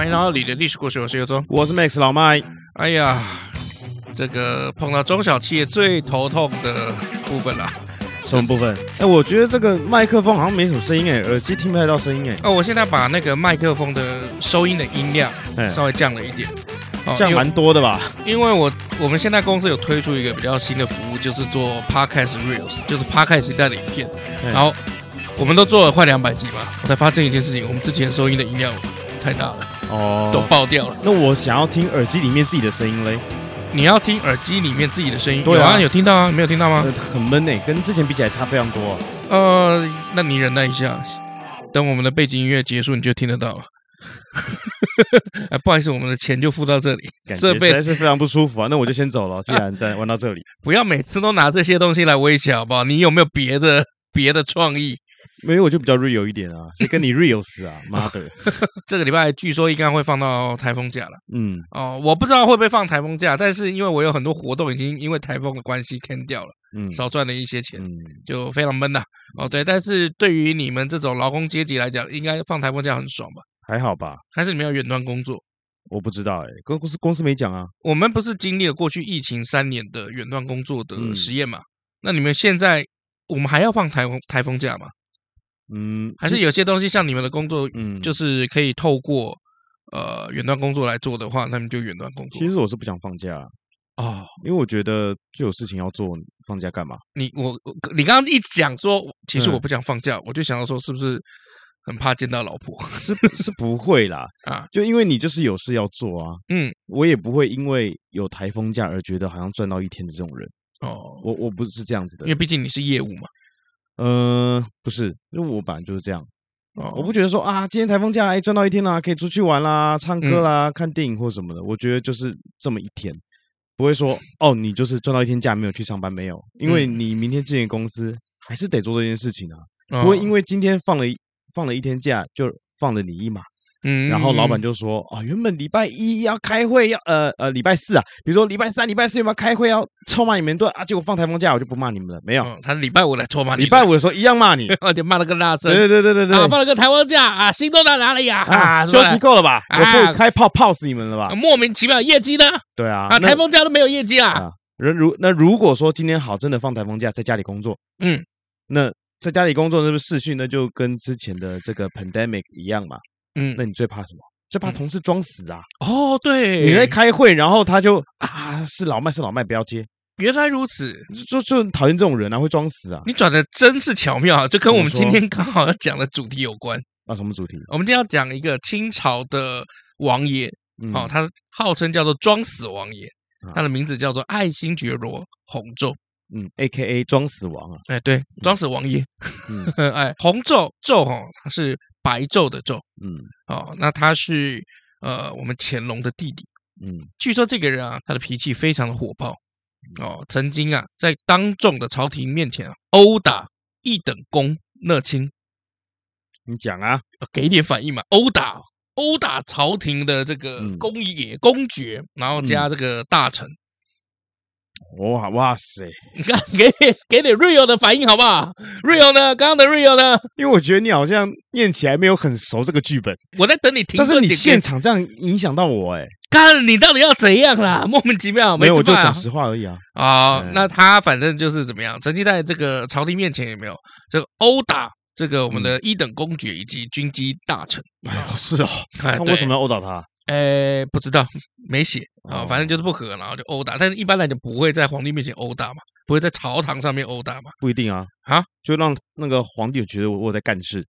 欢迎来到你的历史故事，我是尤忠，我是 Max 老麦。哎呀，这个碰到中小企业最头痛的部分了，什么部分？哎，我觉得这个麦克风好像没什么声音哎，耳机听不太到声音哎。哦，我现在把那个麦克风的收音的音量稍微降了一点，降蛮多的吧？因为我我们现在公司有推出一个比较新的服务，就是做 Podcast Reels，就是 Podcast 时代的影片。然后我们都做了快两百集嘛，我才发现一件事情，我们之前收音的音量太大了。哦，都爆掉了。那我想要听耳机里面自己的声音嘞。你要听耳机里面自己的声音？对啊，有听到啊？没有听到吗？很闷诶，跟之前比起来差非常多。呃，那你忍耐一下，等我们的背景音乐结束，你就听得到了。哎，不好意思，我们的钱就付到这里。设备实在是非常不舒服啊。那我就先走了。既然在玩到这里，不要每次都拿这些东西来威胁好不好？你有没有别的别的创意？没有，我就比较 real 一点啊，谁跟你 real 死啊？妈的！这个礼拜据说应该会放到台风假了。嗯，哦，我不知道会不会放台风假，但是因为我有很多活动已经因为台风的关系 cancel 掉了，嗯，少赚了一些钱，嗯，就非常闷呐。哦，对，但是对于你们这种劳工阶级来讲，应该放台风假很爽吧？还好吧？还是你们要远端工作？我不知道哎、欸，公司公司没讲啊。我们不是经历了过去疫情三年的远端工作的实验嘛？嗯、那你们现在我们还要放台风台风假吗？嗯，还是有些东西像你们的工作，嗯，就是可以透过呃远端工作来做的话，那么就远端工作。其实我是不想放假啊，哦，因为我觉得就有事情要做，放假干嘛？你我你刚刚一讲说，其实我不想放假，嗯、我就想要说，是不是很怕见到老婆？是是不会啦，啊，就因为你就是有事要做啊，嗯，我也不会因为有台风假而觉得好像赚到一天的这种人。哦，我我不是这样子的，因为毕竟你是业务嘛。呃，不是，因为我本来就是这样，哦，我不觉得说啊，今天台风假，哎，赚到一天啦，可以出去玩啦、唱歌啦、嗯、看电影或什么的。我觉得就是这么一天，不会说哦，你就是赚到一天假没有去上班没有，因为你明天进公司还是得做这件事情啊，不会因为今天放了一放了一天假就放了你一马。嗯，然后老板就说啊，原本礼拜一要开会，要呃呃礼拜四啊，比如说礼拜三、礼拜四有没有开会要臭骂你们一顿啊？结果放台风假，我就不骂你们了，没有。他礼拜五来臭骂你，礼拜五的时候一样骂你，而且骂的更大声。对对对对对，啊，放了个台风假啊，心都在哪里呀？啊，休息够了吧？我可以开炮炮死你们了吧？莫名其妙业绩呢？对啊，啊，台风假都没有业绩啊。人如那如果说今天好真的放台风假，在家里工作，嗯，那在家里工作是不是视讯？那就跟之前的这个 pandemic 一样嘛？嗯，那你最怕什么？最怕同事装死啊！哦，对，你在开会，然后他就啊，是老麦，是老麦，不要接。原来如此，就就讨厌这种人啊，会装死啊！你转的真是巧妙啊，就跟我们今天刚好要讲的主题有关。啊，什么主题？我们今天要讲一个清朝的王爷，哦，他号称叫做装死王爷，他的名字叫做爱新觉罗弘昼，嗯，A.K.A. 装死王啊。哎，对，装死王爷。嗯，哎，弘昼昼哈，他是。白昼的昼，嗯，哦，那他是呃我们乾隆的弟弟，嗯，据说这个人啊，他的脾气非常的火爆，哦，曾经啊在当众的朝廷面前啊殴打一等公讷亲，你讲啊，给点反应嘛，殴打殴打朝廷的这个公爷、嗯、公爵，然后加这个大臣。嗯哇哇塞！你看，给点给点 real 的反应好不好？real 呢？刚刚的 real 呢？因为我觉得你好像念起来没有很熟这个剧本，我在等你听。但是你现场这样影响到我，哎，看你到底要怎样啦？莫名其妙，没有，我就讲实话而已啊。啊，那他反正就是怎么样？曾经在这个朝廷面前有没有这个殴打这个我们的一等公爵以及军机大臣？哎呦，是哦，那为什么要殴打他？呃，不知道，没写啊，反正就是不和，然后就殴打。但是一般来讲，不会在皇帝面前殴打嘛，不会在朝堂上面殴打嘛。不一定啊，啊，就让那个皇帝觉得我我在干事。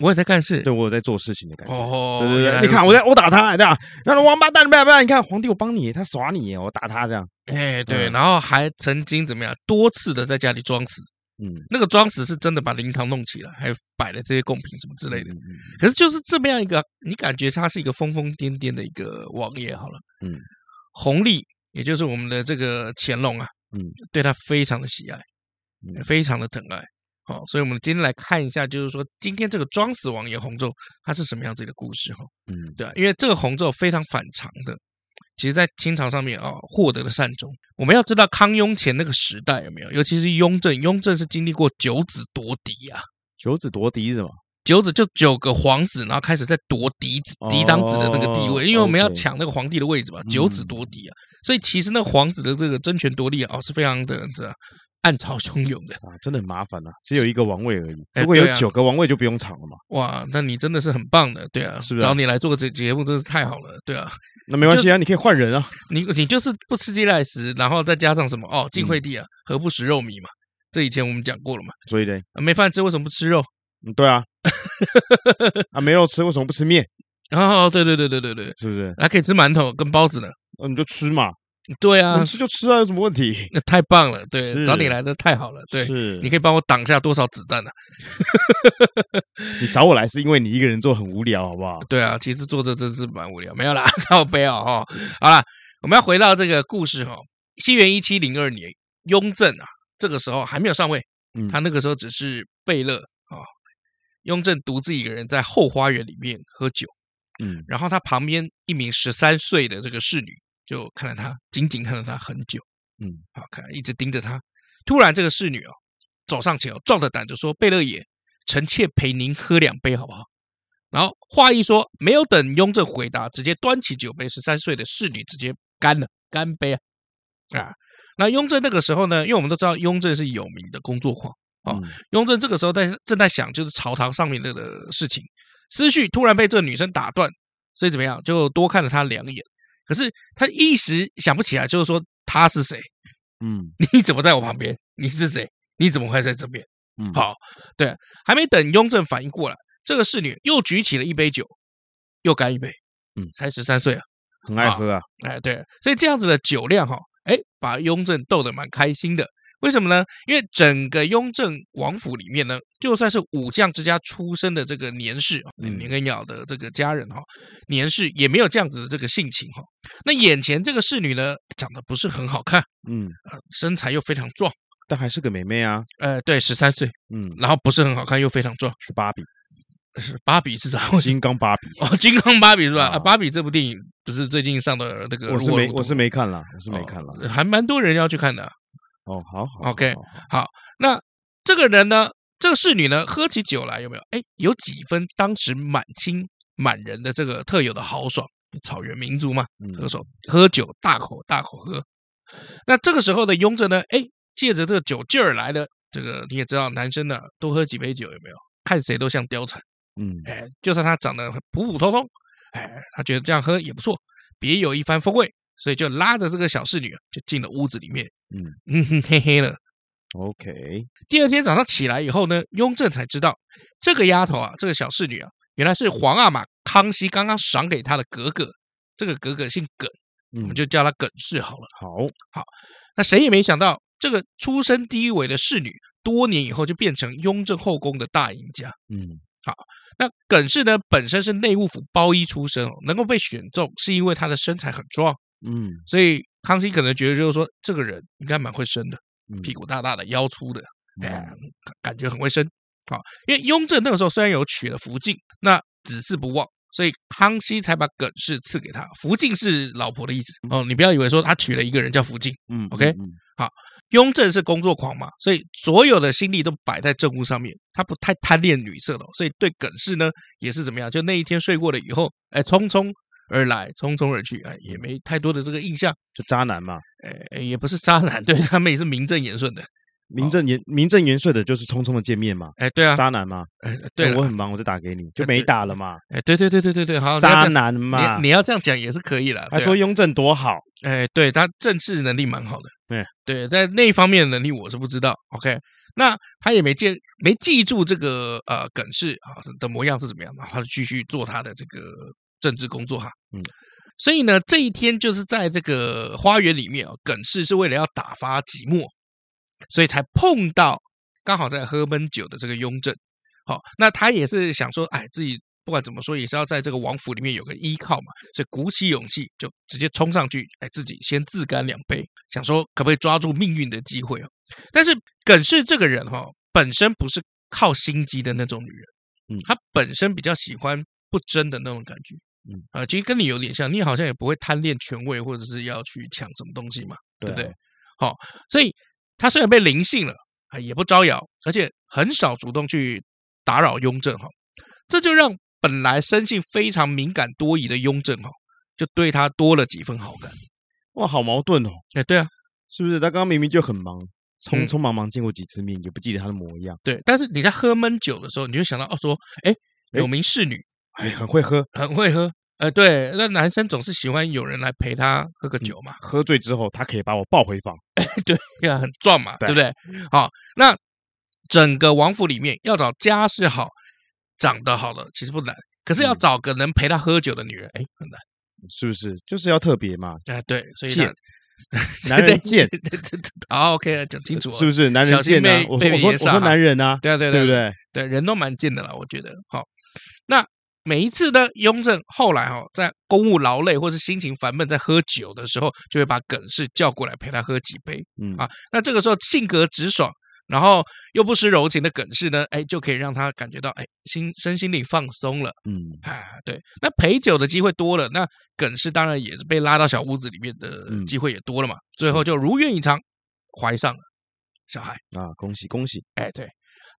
我也在干事，对我有在做事情的感觉。哦，对对对，你看我在殴打他，对吧？那王八蛋，不要不要！你看皇帝，我帮你，他耍你，我打他这样。哎，对，然后还曾经怎么样，多次的在家里装死。嗯，那个装死是真的把灵堂弄起来，还摆了这些贡品什么之类的。可是就是这么样一个，你感觉他是一个疯疯癫癫的一个王爷好了。嗯，弘历，也就是我们的这个乾隆啊，嗯，对他非常的喜爱，非常的疼爱。好，所以我们今天来看一下，就是说今天这个装死王爷弘昼他是什么样子的故事哈。嗯，对啊，因为这个弘昼非常反常的。其实，在清朝上面啊，获得了善终。我们要知道康雍乾那个时代有没有？尤其是雍正，雍正是经历过九子夺嫡啊。九子夺嫡是吗？九子就九个皇子，然后开始在夺嫡子、嫡长子的那个地位，因为我们要抢那个皇帝的位置嘛。九子夺嫡啊，所以其实那个皇子的这个争权夺利啊，是非常的这暗潮汹涌的啊，真的很麻烦呐。只有一个王位而已，如果有九个王位就不用抢了嘛。哇，那你真的是很棒的，对啊，是不是？找你来做个这节目真是太好了，对啊。那没关系啊，你可以换人啊。你你就是不吃鸡赖食，然后再加上什么哦？晋惠帝啊，何不食肉糜嘛？这以前我们讲过了嘛。所以呢，没饭吃为什么不吃肉？嗯，对啊。啊，没肉吃为什么不吃面？哦，对对对对对对，是不是？还可以吃馒头跟包子呢。那你就吃嘛。对啊，能吃就吃啊，有什么问题？那太棒了，对，找你来的太好了，对，是，你可以帮我挡下多少子弹呢？你找我来是因为你一个人做很无聊，好不好？对啊，其实做这真是蛮无聊，没有啦，靠背哦哈。好了，我们要回到这个故事哈。西元一七零二年，雍正啊，这个时候还没有上位，他那个时候只是贝勒啊。雍正独自一个人在后花园里面喝酒，嗯，然后他旁边一名十三岁的这个侍女。就看着他，紧紧看着他很久，嗯，好看，一直盯着他。突然，这个侍女哦，走上前哦，壮着胆子说：“贝勒爷，臣妾陪您喝两杯，好不好？”然后话一说，没有等雍正回答，直接端起酒杯，十三岁的侍女直接干了，干杯啊！啊，那雍正那个时候呢，因为我们都知道雍正是有名的工作狂啊，雍正这个时候在正在想就是朝堂上面的事情，思绪突然被这个女生打断，所以怎么样，就多看了她两眼。可是他一时想不起来，就是说他是谁？嗯，你怎么在我旁边？你是谁？你怎么会在这边？嗯，好，对，还没等雍正反应过来，这个侍女又举起了一杯酒，又干一杯。嗯，才十三岁啊，很爱喝啊。哎，对，所以这样子的酒量哈，哎，把雍正逗得蛮开心的。为什么呢？因为整个雍正王府里面呢，就算是武将之家出身的这个年氏，年羹尧的这个家人哈，年氏也没有这样子的这个性情哈。那眼前这个侍女呢，长得不是很好看，嗯，身材又非常壮，但还是个美眉啊。呃，对，十三岁，嗯，然后不是很好看，又非常壮，是芭比，是芭比是啥？金刚芭比哦，金刚芭比是吧？啊，芭比这部电影不是最近上的那个？我是没，我是没看了，我是没看了，还蛮多人要去看的。哦，好，好，OK，好。那这个人呢，这个侍女呢，喝起酒来有没有？哎，有几分当时满清满人的这个特有的豪爽，草原民族嘛，喝手喝酒，大口大口喝。那这个时候的雍正呢，哎，借着这个酒劲儿来的，这个你也知道，男生呢多喝几杯酒有没有？看谁都像貂蝉，嗯，哎，就算他长得普普通通，哎，他觉得这样喝也不错，别有一番风味。所以就拉着这个小侍女就进了屋子里面，嗯嗯哼嘿嘿了。OK，第二天早上起来以后呢，雍正才知道这个丫头啊，这个小侍女啊，原来是皇阿玛康熙刚刚赏给他的格格。这个格格姓耿，我们就叫她耿氏好了。好，好，那谁也没想到，这个出身低微的侍女，多年以后就变成雍正后宫的大赢家。嗯，好，那耿氏呢，本身是内务府包衣出身哦，能够被选中，是因为她的身材很壮。嗯，所以康熙可能觉得就是说，这个人应该蛮会生的，屁股大大的，腰粗的，哎，感觉很会生。好，因为雍正那个时候虽然有娶了福晋，那子嗣不旺，所以康熙才把耿氏赐给他。福晋是老婆的意思哦，你不要以为说他娶了一个人叫福晋。嗯，OK，好，雍正是工作狂嘛，所以所有的心力都摆在政务上面，他不太贪恋女色的，所以对耿氏呢也是怎么样？就那一天睡过了以后，哎，匆匆。而来，匆匆而去，哎，也没太多的这个印象，就渣男嘛，哎，也不是渣男，对他们也是名正言顺的，名正言名正言顺的，就是匆匆的见面嘛，哎，对啊，渣男嘛，哎，对，我很忙，我就打给你，就没打了嘛，哎，对对对对对对，好，渣男嘛，你你要这样讲也是可以了，他说雍正多好，哎，对他政治能力蛮好的，对。对，在那一方面的能力我是不知道。OK，那他也没见没记住这个呃耿氏啊的模样是怎么样，然后他就继续做他的这个政治工作哈。嗯，所以呢，这一天就是在这个花园里面啊，耿氏是为了要打发寂寞，所以才碰到刚好在喝闷酒的这个雍正。好，那他也是想说，哎，自己。不管怎么说，也是要在这个王府里面有个依靠嘛，所以鼓起勇气就直接冲上去，哎，自己先自干两杯，想说可不可以抓住命运的机会哦。但是耿氏这个人哈、哦，本身不是靠心机的那种女人，嗯，她本身比较喜欢不争的那种感觉，嗯啊，其实跟你有点像，你好像也不会贪恋权位或者是要去抢什么东西嘛，对不对？好、哦，所以他虽然被灵性了啊，也不招摇，而且很少主动去打扰雍正哈，这就让。本来生性非常敏感多疑的雍正哦，就对他多了几分好感。哇，好矛盾哦！哎，对啊，是不是？他刚刚明明就很忙，匆匆忙忙见过几次面，也不记得他的模样。对，但是你在喝闷酒的时候，你就想到哦，说，哎，有名侍女，哎，很会喝，很会喝。呃，对，那男生总是喜欢有人来陪他喝个酒嘛。喝醉之后，他可以把我抱回房。哎，对呀，很壮嘛，对不对？好，那整个王府里面要找家世好。长得好的其实不难，可是要找个能陪他喝酒的女人，哎，很难，是不是？就是要特别嘛。哎，对，所以贱，男人贱。好，OK，讲清楚，是不是？男人贱啊！我说，我说，我说男人啊，对啊，对对对对，人都蛮贱的啦，我觉得。好，那每一次呢，雍正后来哦，在公务劳累或是心情烦闷，在喝酒的时候，就会把耿氏叫过来陪他喝几杯。嗯啊，那这个时候性格直爽。然后又不失柔情的耿氏呢，哎，就可以让他感觉到哎，心身心里放松了。嗯，啊，对，那陪酒的机会多了，那耿氏当然也是被拉到小屋子里面的机会也多了嘛。嗯、最后就如愿以偿，怀上了小孩啊，恭喜恭喜！哎，对，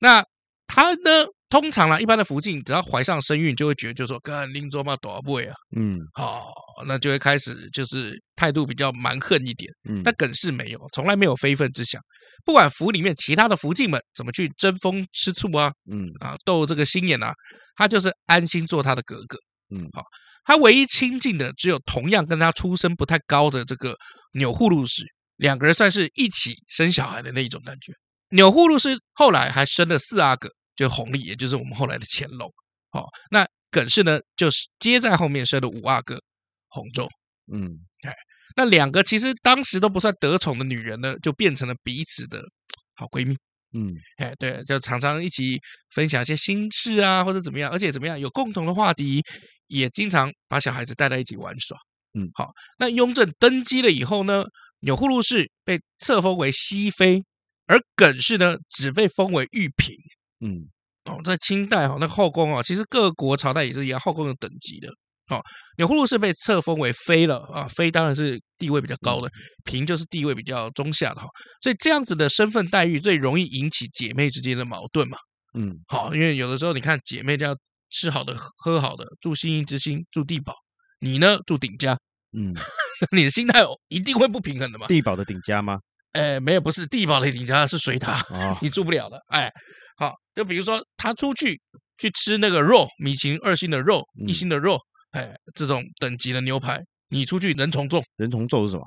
那他呢？通常啦，一般的福晋只要怀上身孕，就会觉得就说，跟林卓嘛多不会啊，嗯，好，那就会开始就是态度比较蛮横一点。嗯，但耿氏没有，从来没有非分之想。不管府里面其他的福晋们怎么去争风吃醋啊，嗯啊，斗这个心眼啊，他就是安心做他的格格。嗯，好，他唯一亲近的只有同样跟他出身不太高的这个钮祜禄氏，两个人算是一起生小孩的那一种感觉。钮祜禄氏后来还生了四阿哥。就弘历，也就是我们后来的乾隆，好，那耿氏呢，就是接在后面生的五阿哥弘昼，嗯，哎，那两个其实当时都不算得宠的女人呢，就变成了彼此的好闺蜜，嗯，哎，对，就常常一起分享一些心事啊，或者怎么样，而且怎么样有共同的话题，也经常把小孩子带在一起玩耍，嗯，好，那雍正登基了以后呢，钮祜禄氏被册封为熹妃，而耿氏呢，只被封为玉嫔。嗯，哦，在清代哈，那个后宫啊，其实各国朝代也是一样，后宫有等级的。哦，钮祜禄氏被册封为妃了啊，妃当然是地位比较高的，嫔就是地位比较中下的哈。所以这样子的身份待遇最容易引起姐妹之间的矛盾嘛。嗯，好，因为有的时候你看姐妹都要吃好的、喝好的，住心仪之星，住地堡，你呢住顶家，嗯，你的心态一定会不平衡的嘛。地堡的顶家吗？哎，没有，不是地堡的顶家是水塔，哦、你住不了的，哎。好，就比如说他出去去吃那个肉，米其林二星的肉，一星的肉，哎，这种等级的牛排，你出去人从众。人从众是什么？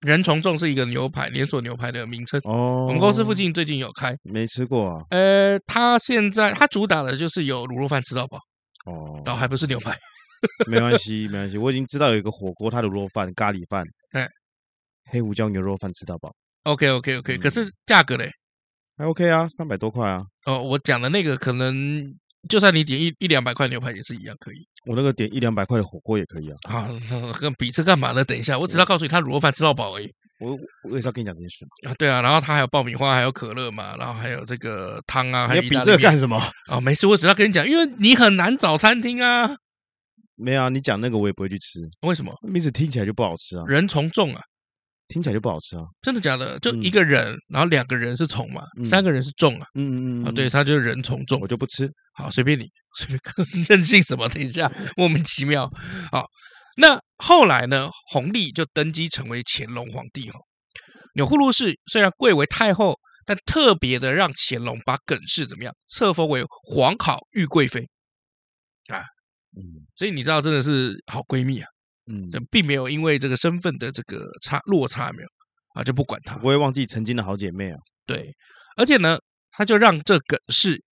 人从众是一个牛排连锁牛排的名称。哦，我们公司附近最近有开，没吃过啊。呃，他现在他主打的就是有卤肉饭吃到饱。哦，倒还不是牛排。没关系，没关系，我已经知道有一个火锅，它的卤肉饭、咖喱饭，哎，黑胡椒牛肉饭吃到饱。OK，OK，OK，可是价格嘞？还 OK 啊，三百多块啊。哦，我讲的那个可能，就算你点一一两百块牛排也是一样可以。我那个点一两百块的火锅也可以啊。啊，跟比这干嘛呢？等一下，我只要告诉你，他卤肉饭吃到饱而已。我我也是要跟你讲这件事嘛。啊，对啊，然后他还有爆米花，还有可乐嘛，然后还有这个汤啊。还有比这干什么？哦，没事，我只要跟你讲，因为你很难找餐厅啊。没有啊，你讲那个我也不会去吃。为什么？名字听起来就不好吃啊。人从众啊。听起来就不好吃啊！真的假的？就一个人，嗯、然后两个人是从嘛，嗯、三个人是重啊。嗯嗯嗯啊，对，他就是人从众，我就不吃。好，随便你，随便 任性什么？等一下，莫名其妙。好，那后来呢？弘历就登基成为乾隆皇帝哈。钮祜禄氏虽然贵为太后，但特别的让乾隆把耿氏怎么样册封为皇考玉贵妃啊。嗯，所以你知道，真的是好闺蜜啊。嗯，并没有因为这个身份的这个差落差没有，啊，就不管他，不会忘记曾经的好姐妹啊。对，而且呢，他就让这耿氏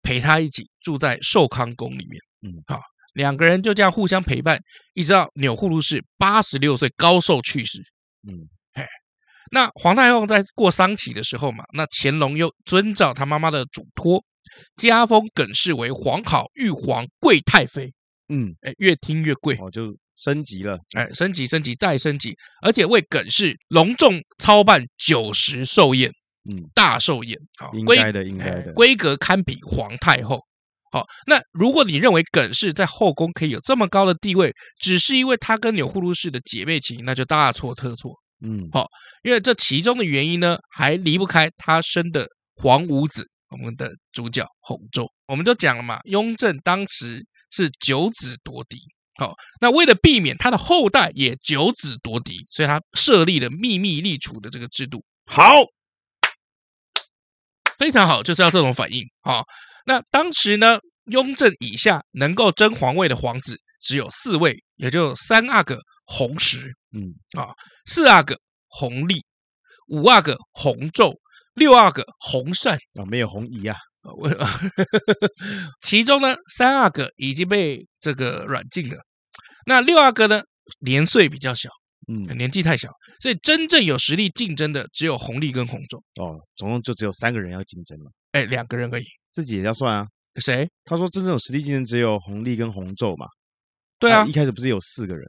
陪他一起住在寿康宫里面。嗯，好，两个人就这样互相陪伴，一直到钮祜禄氏八十六岁高寿去世。嗯，嘿，那皇太后在过丧期的时候嘛，那乾隆又遵照他妈妈的嘱托，加封耿氏为皇考玉皇贵太妃。嗯，哎，越听越贵，哦，就。升级了，哎，升级，升级，再升级，而且为耿氏隆重操办九十寿宴，嗯，大寿宴，好，应该的，应该的，规格堪比皇太后。好，那如果你认为耿氏在后宫可以有这么高的地位，只是因为她跟钮祜禄氏的姐妹情，那就大错特错。嗯，好，因为这其中的原因呢，还离不开她生的皇五子，我们的主角弘昼。我们都讲了嘛，雍正当时是九子夺嫡。好，那为了避免他的后代也九子夺嫡，所以他设立了秘密立储的这个制度。好，非常好，就是要这种反应。啊，那当时呢，雍正以下能够争皇位的皇子只有四位，也就三阿哥弘时，嗯啊，四阿哥弘历，五阿哥弘昼，六阿哥弘善啊，没有弘仪啊。为 其中呢，三阿哥已经被这个软禁了，那六阿哥呢，年岁比较小，嗯，年纪太小，所以真正有实力竞争的只有红利跟红昼。哦，总共就只有三个人要竞争了。哎，两个人而已，自己也要算啊。谁？他说真正有实力竞争只有红利跟红昼嘛？对啊，一开始不是有四个人？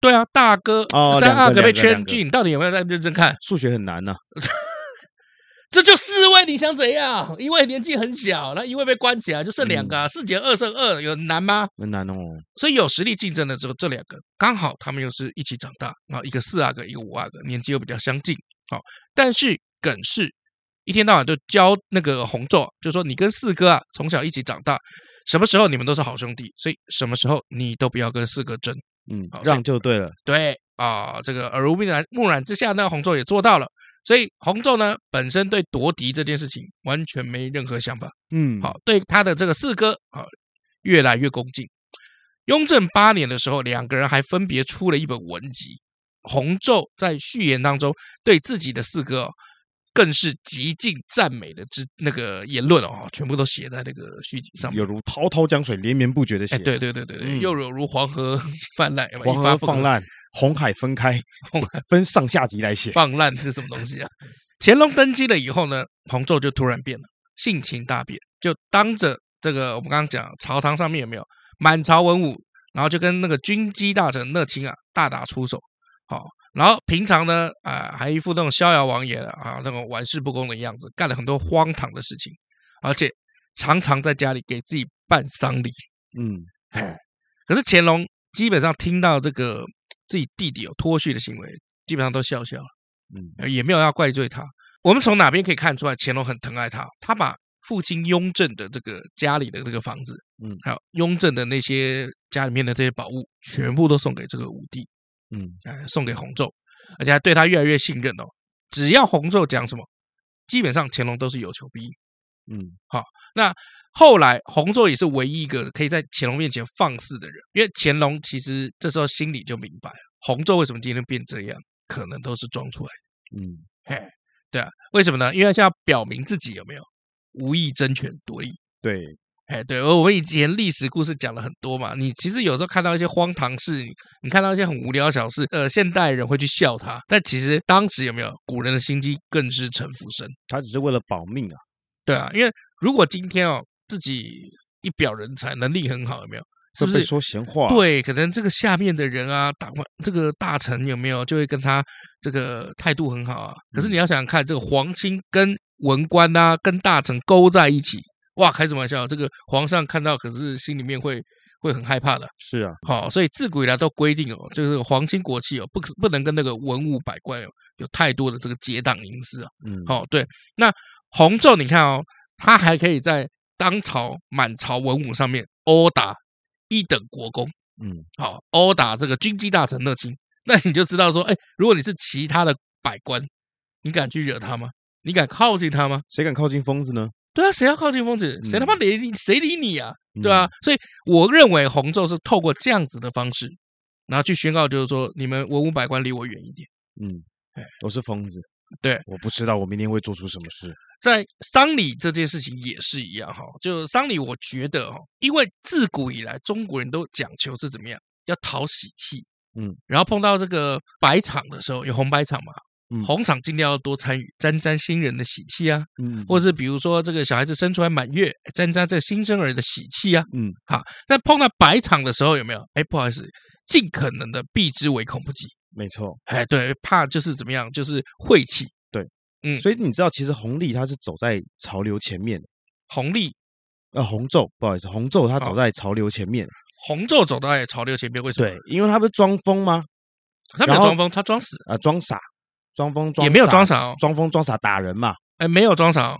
对啊，大哥，哦，三阿哥被圈禁，你到底有没有在认真看？数学很难呢。这就四位，你想怎样？一位年纪很小，那一位被关起来，就剩两个、啊，四减二剩二，有难吗？很难哦。所以有实力竞争的只有这两个，刚好他们又是一起长大，啊一个四阿哥，一个五阿哥，年纪又比较相近。好，但是耿氏一天到晚就教那个弘昼，就说你跟四哥啊从小一起长大，什么时候你们都是好兄弟，所以什么时候你都不要跟四哥争，嗯，让就对了。对啊、呃，这个耳濡目染目染之下，那弘昼也做到了。所以洪昼呢，本身对夺嫡这件事情完全没任何想法。嗯，好，对他的这个四哥啊，越来越恭敬。雍正八年的时候，两个人还分别出了一本文集。洪昼在序言当中对自己的四哥，更是极尽赞美的之那个言论哦，全部都写在那个序集上面，有如滔滔江水连绵不绝的写。对对对对对，又有如黄河 泛滥，黄河泛滥。红海分开，红海分上下集来写，放烂是什么东西啊？乾隆登基了以后呢，弘昼就突然变了，性情大变，就当着这个我们刚刚讲朝堂上面有没有满朝文武，然后就跟那个军机大臣乐清啊大打出手，好，然后平常呢啊还一副那种逍遥王爷啊那种玩世不恭的样子，干了很多荒唐的事情，而且常常在家里给自己办丧礼，嗯，哎，可是乾隆基本上听到这个。自己弟弟有脱序的行为，基本上都笑笑了，嗯，也没有要怪罪他。我们从哪边可以看出来，乾隆很疼爱他？他把父亲雍正的这个家里的这个房子，嗯，还有雍正的那些家里面的这些宝物，全部都送给这个五弟，嗯，哎，送给弘昼，而且还对他越来越信任哦。只要弘昼讲什么，基本上乾隆都是有求必应，嗯，好，那。后来，弘昼也是唯一一个可以在乾隆面前放肆的人，因为乾隆其实这时候心里就明白了，弘昼为什么今天变这样，可能都是装出来的。嗯，嘿，对啊，为什么呢？因为现在要表明自己有没有无意争权夺利。对，哎，对，而我们以前历史故事讲了很多嘛，你其实有时候看到一些荒唐事，你看到一些很无聊的小事，呃，现代人会去笑他，但其实当时有没有古人的心机更是城府深，他只是为了保命啊。对啊，因为如果今天哦。自己一表人才，能力很好，有没有？是不是说闲话？对，可能这个下面的人啊，大官这个大臣有没有就会跟他这个态度很好啊？可是你要想想看，这个皇亲跟文官啊，跟大臣勾在一起，哇，开什么玩笑？这个皇上看到，可是心里面会会很害怕的。是啊，好，所以自古以来都规定哦，就是皇亲国戚哦，不可不能跟那个文武百官有有太多的这个结党营私啊。嗯，好，对。那弘昼，你看哦，他还可以在。当朝满朝文武上面殴打一等国公，嗯，好，殴打这个军机大臣乐清，那你就知道说，哎，如果你是其他的百官，你敢去惹他吗？你敢靠近他吗？谁敢靠近疯子呢？对啊，谁要靠近疯子？谁他妈理你？谁理你啊？对吧？所以我认为弘昼是透过这样子的方式，然后去宣告，就是说你们文武百官离我远一点，嗯，我是疯子。对，我不知道我明天会做出什么事。在丧礼这件事情也是一样哈，就丧礼，我觉得哈，因为自古以来中国人都讲求是怎么样，要讨喜气，嗯，然后碰到这个白场的时候，有红白场嘛，嗯，红场尽量要多参与，沾沾新人的喜气啊，嗯，或者是比如说这个小孩子生出来满月，沾沾这新生儿的喜气啊，嗯，好，在碰到白场的时候有没有？哎，不好意思，尽可能的避之唯恐不及。没错，哎，对，怕就是怎么样，就是晦气，对，嗯，所以你知道，其实红利它是走在潮流前面的，红利，呃，红昼，不好意思，红昼它走在潮流前面，红昼走在潮流前面，为什么？对，因为它不是装疯吗？他没有装疯，他装死啊，装傻，装疯装也没有装傻，装疯装傻打人嘛？哎，没有装傻，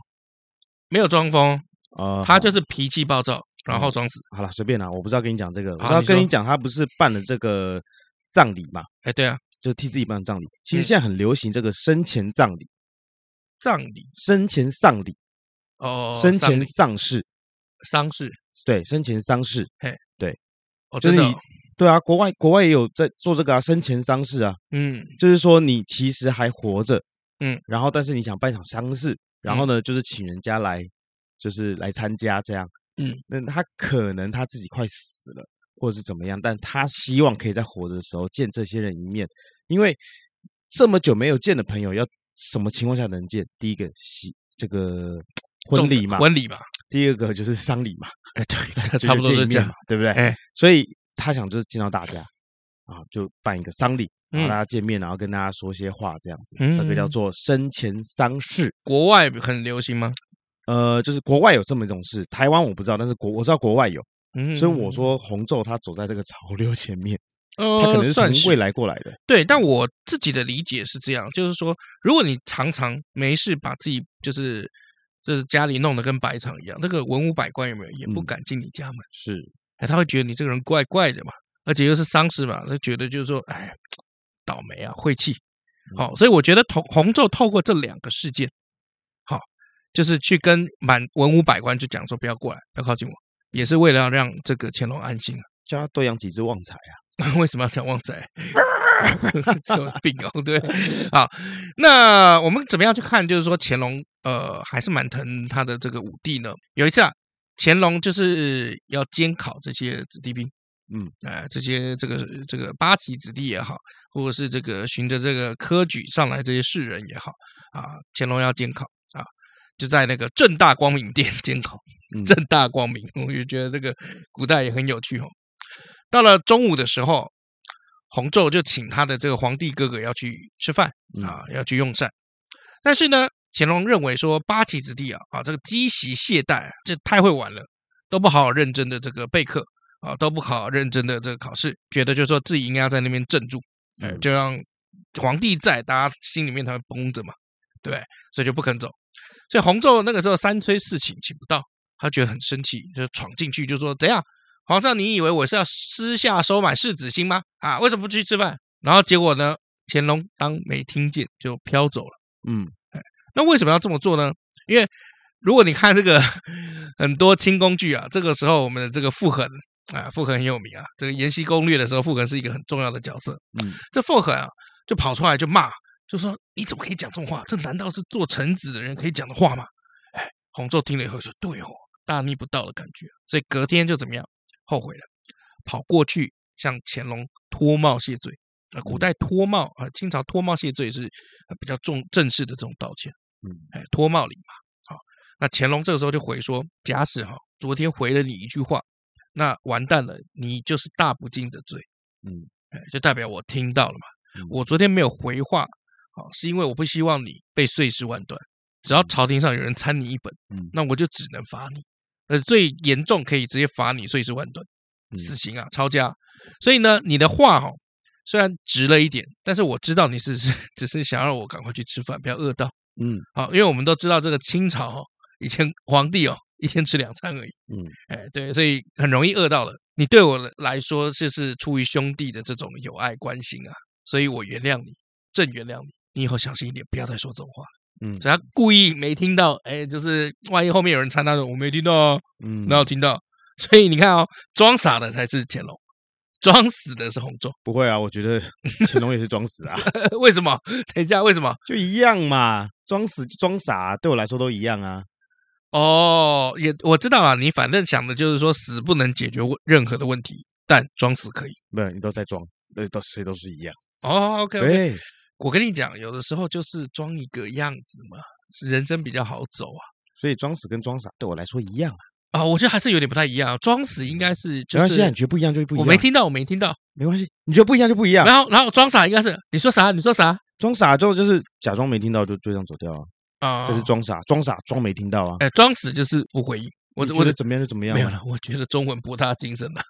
没有装疯，啊，他就是脾气暴躁，然后装死。好了，随便啦，我不是要跟你讲这个，我是要跟你讲，他不是办了这个。葬礼嘛，哎，对啊，就是替自己办葬礼。其实现在很流行这个生前葬礼，葬礼、生前丧礼，哦，生前丧事，丧事，对，生前丧事，嘿，对，就是你，对啊，国外国外也有在做这个啊，生前丧事啊，嗯，就是说你其实还活着，嗯，然后但是你想办场丧事，然后呢，就是请人家来，就是来参加这样，嗯，那他可能他自己快死了。或者是怎么样，但他希望可以在活着的时候见这些人一面，因为这么久没有见的朋友，要什么情况下能见？第一个喜这个 婚礼嘛，婚礼嘛，第二个就是丧礼嘛，哎，对，差不多是这样嘛，对不对？哎，所以他想就是见到大家啊，就办一个丧礼，然后大家见面，然后跟大家说些话，这样子，嗯、这个叫做生前丧事。国外很流行吗？呃，就是国外有这么一种事，台湾我不知道，但是国我知道国外有。嗯，所以我说红昼他走在这个潮流前面，呃，他可能是从未来过来的。对，但我自己的理解是这样，就是说，如果你常常没事把自己就是就是家里弄得跟白场一样，那个文武百官有没有也不敢进你家门？是，哎，他会觉得你这个人怪怪的嘛，而且又是丧事嘛，他觉得就是说，哎，倒霉啊，晦气。好，所以我觉得同红昼透过这两个事件，好，就是去跟满文武百官就讲说，不要过来，不要靠近我。也是为了要让这个乾隆安心啊，叫他多养几只旺财啊！为什么要讲旺仔？什么病哦？对，好，那我们怎么样去看？就是说乾隆呃，还是蛮疼他的这个武帝呢。有一次啊，乾隆就是要监考这些子弟兵，嗯，啊、呃，这些这个这个八旗子弟也好，或者是这个循着这个科举上来这些士人也好，啊，乾隆要监考啊，就在那个正大光明殿监考。正大光明，我就觉得这个古代也很有趣哦。到了中午的时候，洪昼就请他的这个皇帝哥哥要去吃饭啊，要去用膳。但是呢，乾隆认为说八旗子弟啊啊，这个积习懈怠，这太会玩了，都不好好认真的这个备课啊，都不好好认真的这个考试，觉得就是说自己应该要在那边镇住，哎，就让皇帝在，大家心里面才会绷着嘛，对不对？所以就不肯走。所以洪昼那个时候三催四请，请不到。他觉得很生气，就闯进去就说：“怎样，皇上，你以为我是要私下收买世子心吗？啊，为什么不去吃饭？”然后结果呢，乾隆当没听见，就飘走了。嗯，那为什么要这么做呢？因为如果你看这个很多清宫剧啊，这个时候我们的这个傅恒啊，傅恒很有名啊。这个《延禧攻略》的时候，傅恒是一个很重要的角色。嗯，这傅恒啊，就跑出来就骂，就说：“你怎么可以讲这种话？这难道是做臣子的人可以讲的话吗？”哎，洪昼听了以后说：“对哦。”大逆不道的感觉，所以隔天就怎么样？后悔了，跑过去向乾隆脱帽谢罪。啊，古代脱帽啊，清朝脱帽谢罪是比较重正式的这种道歉。嗯，哎，脱帽礼嘛。好，那乾隆这个时候就回说：假使哈，昨天回了你一句话，那完蛋了，你就是大不敬的罪。嗯，哎，就代表我听到了嘛。我昨天没有回话，好，是因为我不希望你被碎尸万段。只要朝廷上有人参你一本，那我就只能罚你。呃，最严重可以直接罚你碎尸万段，死刑啊，抄家。所以呢，你的话哈，虽然直了一点，但是我知道你是 是只是想让我赶快去吃饭，不要饿到。嗯，好，因为我们都知道这个清朝哈，以前皇帝哦一天吃两餐而已。嗯，哎，对，所以很容易饿到了。你对我来说就是出于兄弟的这种友爱关心啊，所以我原谅你，朕原谅你。你以后小心一点，不要再说这种话。嗯，所以他故意没听到，哎，就是万一后面有人掺他的，我没听到啊，嗯，没有听到，所以你看哦，装傻的才是乾隆，装死的是洪仲。不会啊，我觉得 乾隆也是装死啊。为什么？等一下，为什么？就一样嘛，装死装傻，对我来说都一样啊。哦，也我知道啊，你反正想的就是说死不能解决任何的问题，但装死可以。没有，你都在装，对，都谁都是一样。哦，OK，对，我跟你讲，有的时候就是装一个样子嘛，人生比较好走啊。所以装死跟装傻对我来说一样啊。啊，我觉得还是有点不太一样。装死应该是，就是，没关系，你觉得不一样就不一样。我没听到，我没听到，没关系，你觉得不一样就不一样。然后，然后装傻应该是，你说啥？你说啥？装傻之后就是假装没听到，就就这样走掉啊。啊，这是装傻，装傻装没听到啊。哎，装死就是不回应。我我觉得怎么样就怎么样。没有了，我觉得中文博大精深了。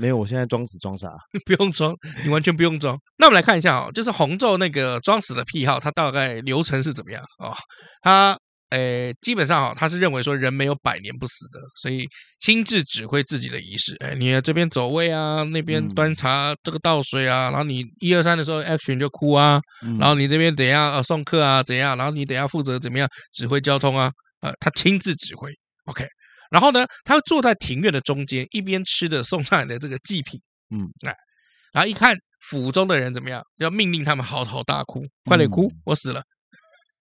没有，我现在装死装傻，不用装，你完全不用装。那我们来看一下哦，就是红昼那个装死的癖好，他大概流程是怎么样啊？他。诶，基本上哈，他是认为说人没有百年不死的，所以亲自指挥自己的仪式。哎，你这边走位啊，那边端茶，这个倒水啊，然后你一二三的时候，action 就哭啊，然后你这边等一下呃送客啊怎样，然后你等一下负责怎么样指挥交通啊，呃，他亲自指挥，OK。然后呢，他会坐在庭院的中间，一边吃着送上来的这个祭品，嗯，哎，然后一看府中的人怎么样，要命令他们嚎啕大哭，快点哭，我死了，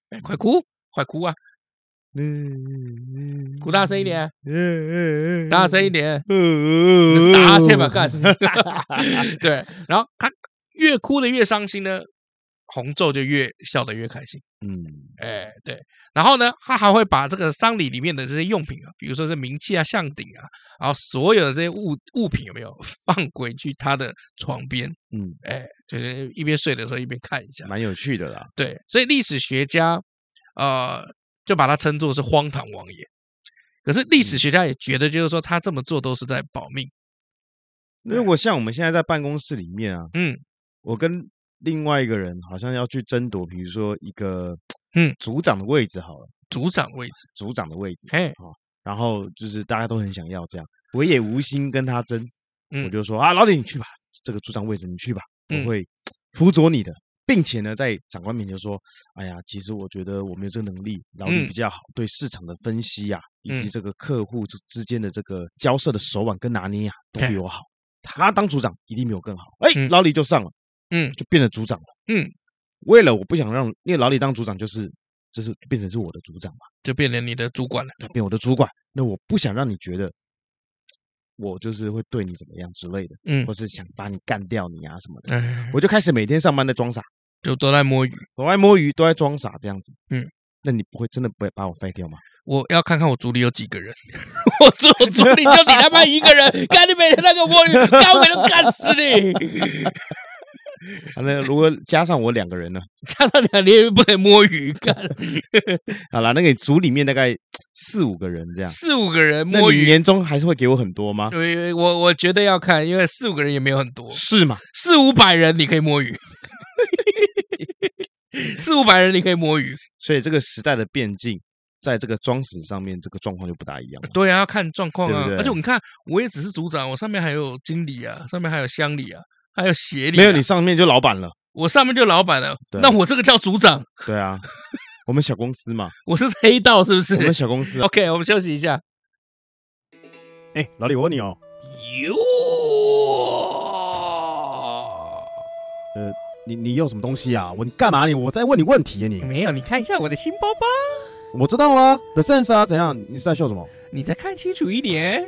哎，快哭，快哭啊！嗯，哭大声一点，嗯嗯嗯，大声一点，嗯。嗯，吧，干，对，然后他越哭的越伤心呢，洪仲就越笑得越开心，嗯，哎，对，然后呢，他还会把这个丧礼里面的这些用品啊，比如说是冥器啊、象鼎啊，然后所有的这些物物品有没有 放回去他的床边，嗯，哎，就是一边睡的时候一边看一下，蛮有趣的啦，对，所以历史学家，呃。就把他称作是荒唐王爷，可是历史学家也觉得，就是说他这么做都是在保命。如果。像我们现在在办公室里面啊，嗯，我跟另外一个人好像要去争夺，比如说一个嗯。组长的位置好了，组长位置，组长的位置，嘿，然后就是大家都很想要这样，我也无心跟他争，我就说啊，老李你去吧，这个组长位置你去吧，我会辅佐你的。并且呢，在长官面前说：“哎呀，其实我觉得我没有这个能力，老李比较好，对市场的分析呀、啊，以及这个客户之之间的这个交涉的手腕跟拿捏呀、啊，都比我好。他当组长一定比我更好。哎，老李就上了，嗯，就变了组长了。嗯，为了我不想让，因为老李当组长就是就是变成是我的组长嘛，就变成你的主管了，他变我的主管。那我不想让你觉得。”我就是会对你怎么样之类的，嗯，或是想把你干掉你啊什么的，嗯，我就开始每天上班在装傻，就都在摸鱼，都在摸鱼，都在装傻这样子，嗯，那你不会真的不会把我废掉吗？我要看看我组里有几个人，我组组里就你他妈一个人，干你每天那个摸鱼，干我都干死你。那如果加上我两个人呢？加上两个人也不能摸鱼干。好了，那个组里面大概四五个人这样，四五个人摸鱼，年终还是会给我很多吗？对，我我觉得要看，因为四五个人也没有很多，是吗？四五百人你可以摸鱼，四五百人你可以摸鱼，所以这个时代的变境，在这个装死上面，这个状况就不大一样。对啊，要看状况啊，对对，而且你看，我也只是组长，我上面还有经理啊，上面还有乡里啊。还有协理，没有你上面就老板了，我上面就老板了，那我这个叫组长。对啊，我们小公司嘛，我是黑道是不是？我们小公司。OK，我们休息一下。哎，老李，我问你哦。哟。呃，你你有什么东西啊？我你干嘛你？我在问你问题啊你。没有，你看一下我的新包包。我知道啊，The Sense 啊，怎样？你是在笑什么？你再看清楚一点。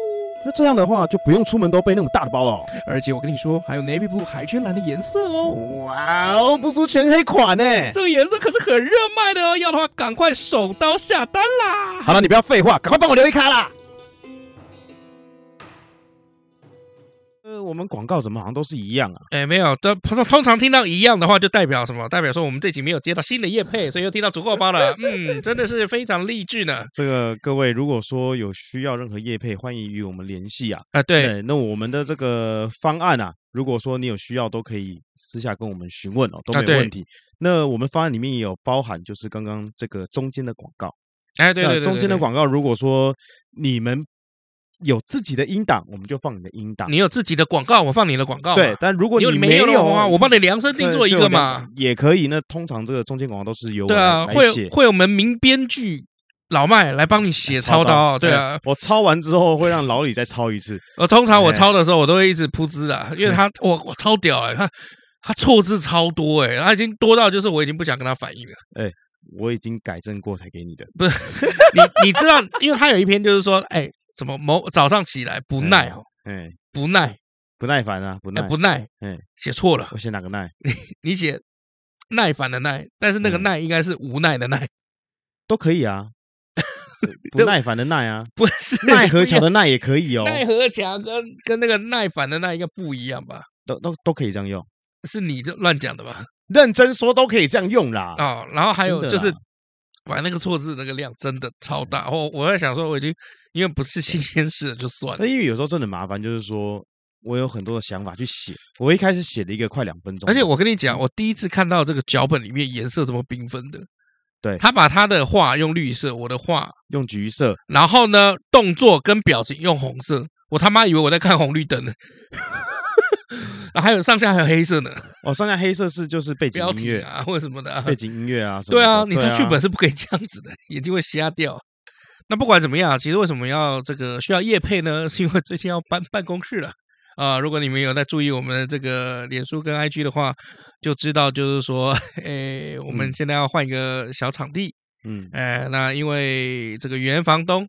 那这样的话，就不用出门都背那么大的包了，哦。而且我跟你说，还有 navy blue 海军蓝的颜色哦。哇哦，不出全黑款呢。这个颜色可是很热卖的哦，要的话赶快手刀下单啦！好了，你不要废话，赶快帮我留一卡啦。呃，我们广告怎么好像都是一样啊？哎，没有，都通通常听到一样的话，就代表什么？代表说我们这集没有接到新的业配，所以又听到足够包了。嗯，真的是非常励志呢。这个各位，如果说有需要任何业配，欢迎与我们联系啊。啊，对，那我们的这个方案啊，如果说你有需要，都可以私下跟我们询问哦，都没有问题。那我们方案里面也有包含，就是刚刚这个中间的广告。哎，对对对，中间的广告，如果说你们。有自己的音档，我们就放你的音档；你有自己的广告，我放你的广告。对，但如果你没有的话，我帮你量身定做一个嘛，也可以。那通常这个中间广告都是由对啊，会会有我们名编剧老麦来帮你写操刀。对啊，我抄完之后会让老李再抄一次。呃，通常我抄的时候，我都会一直扑兹啊，因为他我我超屌哎，他他错字超多哎，他已经多到就是我已经不想跟他反应了。哎。我已经改正过才给你的，不是 你你知道，因为他有一篇就是说，哎，怎么某早上起来不耐哦，哎，不耐不耐烦啊，不耐不耐，哎，写错了，我写哪个耐？你写耐烦的耐，但是那个耐应该是无奈的耐，都可以啊，不耐烦的耐啊，不是奈何桥的奈也可以哦，奈何桥跟跟那个耐烦的耐应该不一样吧？都都都可以这样用，是你这乱讲的吧？认真说都可以这样用啦。哦，然后还有就是，把那个错字那个量真的超大。我我在想说，我已经因为不是新鲜事了，就算了。那因为有时候真的麻烦，就是说我有很多的想法去写。我一开始写了一个快两分钟，而且我跟你讲，我第一次看到这个脚本里面颜色这么缤纷的。对，他把他的画用绿色，我的画用橘色，然后呢，动作跟表情用红色。我他妈以为我在看红绿灯呢。啊，还有上下还有黑色呢。哦，上下黑色是就是背景音乐啊，或者什么的、啊、背景音乐啊。对啊，你这剧本是不可以这样子的，眼睛会瞎掉。那不管怎么样，其实为什么要这个需要业配呢？是因为最近要搬办公室了啊、呃。如果你们有在注意我们的这个脸书跟 IG 的话，就知道就是说，哎，我们现在要换一个小场地。嗯，哎，那因为这个原房东，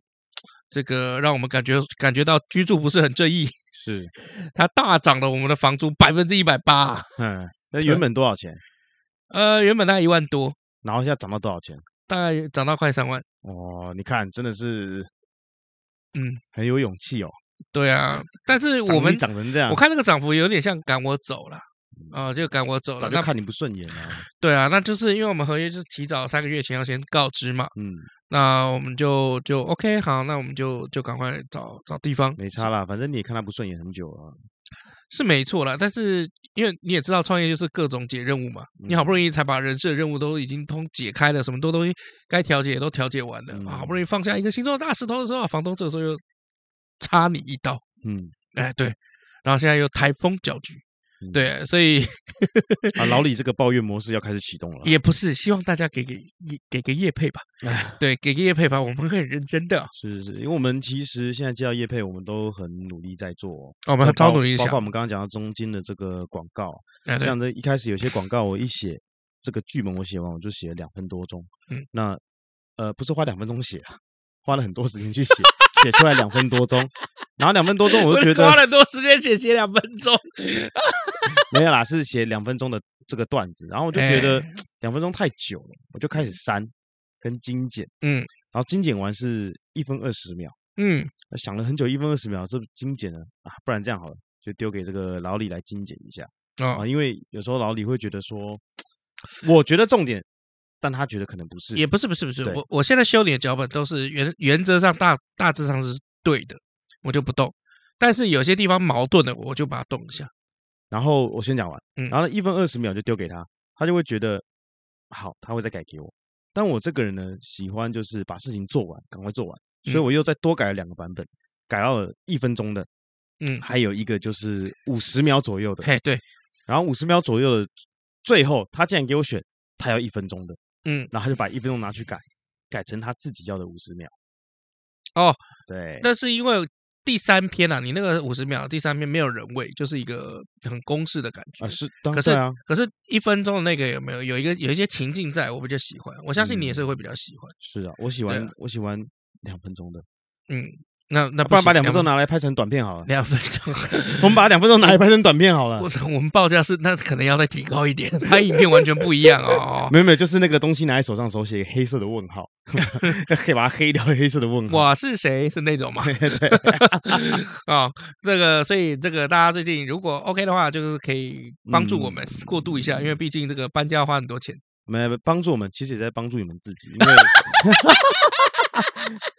这个让我们感觉感觉到居住不是很正义。是，它大涨了我们的房租百分之一百八。嗯，那原本多少钱？呃，原本大概一万多，然后现在涨到多少钱？大概涨到快三万。哦，你看，真的是，嗯，很有勇气哦。对啊，但是 我们涨成这样，我看那个涨幅有点像赶我走了。啊、哦，就赶我走了，那看你不顺眼啊。对啊，那就是因为我们合约就是提早三个月前要先告知嘛。嗯，那我们就就 OK，好，那我们就就赶快找找地方。没差啦，反正你也看他不顺眼很久了，是没错啦。但是因为你也知道，创业就是各种解任务嘛。嗯、你好不容易才把人事的任务都已经通解开了，什么多东西该调解也都调解完了，嗯、好不容易放下一个心中的大石头的时候，房东这个时候又插你一刀。嗯，哎对，然后现在又台风搅局。对，所以啊，老李这个抱怨模式要开始启动了。也不是，希望大家给给给个叶配吧。对，给个叶配吧，我们会很认真的。是是是，因为我们其实现在接到叶配，我们都很努力在做。哦，我们超努力，包括我们刚刚讲到中间的这个广告，像这一开始有些广告，我一写这个剧本，我写完我就写了两分多钟。嗯，那呃，不是花两分钟写啊，花了很多时间去写。写出来两分多钟，然后两分多钟我就觉得花了多时间写写两分钟，没有啦，是写两分钟的这个段子，然后我就觉得 两分钟太久了，我就开始删跟精简，嗯，然后精简完是一分二十秒，嗯，想了很久，一分二十秒是精简了啊，不然这样好了，就丢给这个老李来精简一下啊，因为有时候老李会觉得说，我觉得重点。但他觉得可能不是，也不是，不是，不是。我我现在修你的脚本都是原原则上大大致上是对的，我就不动。但是有些地方矛盾的，我就把它动一下。然后我先讲完，嗯，然后一分二十秒就丢给他，他就会觉得好，他会再改给我。但我这个人呢，喜欢就是把事情做完，赶快做完，所以我又再多改了两个版本，改到了一分钟的，嗯，还有一个就是五十秒左右的，嘿，对。然后五十秒左右的，最后他竟然给我选，他要一分钟的。嗯，然后他就把一分钟拿去改，改成他自己要的五十秒。哦，对，那是因为第三篇啊，你那个五十秒第三篇没有人味，就是一个很公式的感觉啊。是，可是啊，可是一分钟的那个有没有有一个有一些情境在，我比较喜欢。我相信你也是会比较喜欢。是啊，我喜欢我喜欢两分钟的。嗯。那那不然把两分钟拿来拍成短片好了。两分钟，我们把两分钟拿来拍成短片好了。我我们报价是那可能要再提高一点，拍影片完全不一样哦。没有没有，就是那个东西拿在手上的时候写黑色的问号，可以把它黑掉黑色的问号。我是谁？是那种吗？对。啊，这个所以这个大家最近如果 OK 的话，就是可以帮助我们过渡一下，因为毕竟这个搬家要花很多钱。没有帮助我们，其实也在帮助你们自己，因为。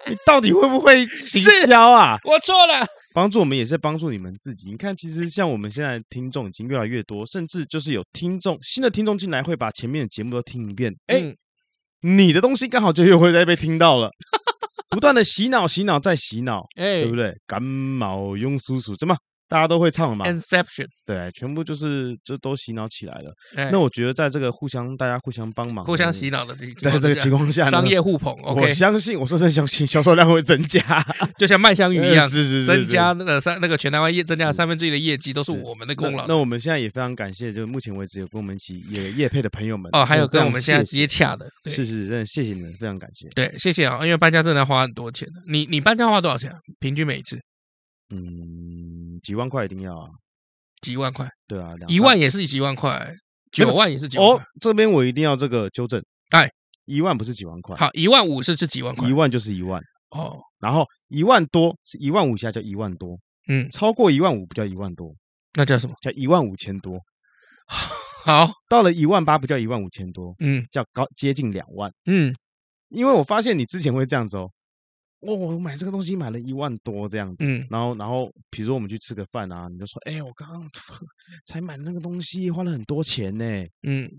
你到底会不会 行销啊？我错了，帮助我们也是帮助你们自己。你看，其实像我们现在听众已经越来越多，甚至就是有听众新的听众进来，会把前面的节目都听一遍。哎，你的东西刚好就又会再被听到了。不断的洗脑，洗脑再洗脑，哎，对不对？感冒用叔叔，怎么？大家都会唱了嘛？Inception，对，全部就是就都洗脑起来了。欸、那我觉得在这个互相大家互相帮忙、互相洗脑的这在这个情况下，商业互捧我相信，我说真相信销售量会增加，就像麦香鱼一样，是是是，是，增加那个三那个全台湾业增加三分之一的业绩都是我们的功劳。那，我们现在也非常感谢，就是目前为止有跟我们一起也业配的朋友们哦，还有跟我们现在接洽的，是是，真的谢谢你们，非常感谢。对，谢谢啊，因为搬家真的要花很多钱的。你你搬家花多少钱啊？平均每一次？嗯，几万块一定要啊，几万块，对啊，一万也是几万块，九万也是几万块。哦，这边我一定要这个纠正，哎，一万不是几万块，好，一万五是是几万块，一万就是一万哦，然后一万多是一万五以下叫一万多，嗯，超过一万五不叫一万多，那叫什么？叫一万五千多。好，到了一万八不叫一万五千多，嗯，叫高接近两万，嗯，因为我发现你之前会这样子哦。哦，我买这个东西买了一万多这样子，嗯，然后然后比如说我们去吃个饭啊，你就说，哎，我刚刚才买那个东西，花了很多钱呢，嗯，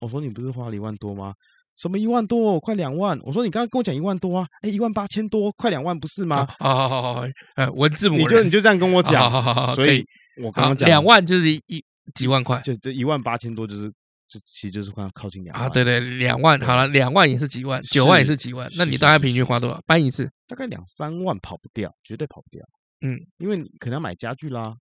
我说你不是花了一万多吗？什么一万多，快两万？我说你刚刚跟我讲一万多啊，哎，一万八千多，快两万不是吗？好好好好，呃，文字母，你就你就这样跟我讲，好好好，所以我刚刚讲两万就是一几万块，就这一万八千多就是。这其实就是快要靠近两万啊！对对，两万好了，两万也是几万，九万也是几万。那你大概平均花多少搬一次？大概两三万跑不掉，绝对跑不掉。嗯，因为你可能要买家具啦，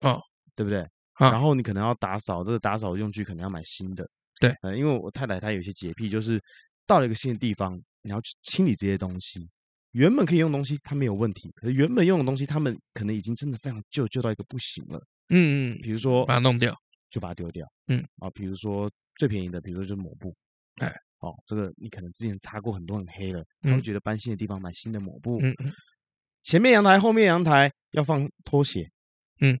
哦，对不对？然后你可能要打扫，这个打扫用具可能要买新的。对，因为我太太她有些洁癖，就是到了一个新的地方，你要去清理这些东西。原本可以用东西它没有问题，可是原本用的东西，他们可能已经真的非常旧，旧到一个不行了。嗯嗯，比如说把它弄掉。就把它丢掉，嗯。啊，比如说最便宜的，比如说就是抹布，哎，哦，这个你可能之前擦过很多很黑了，他会觉得搬新的地方买新的抹布，嗯嗯，前面阳台后面阳台要放拖鞋，嗯，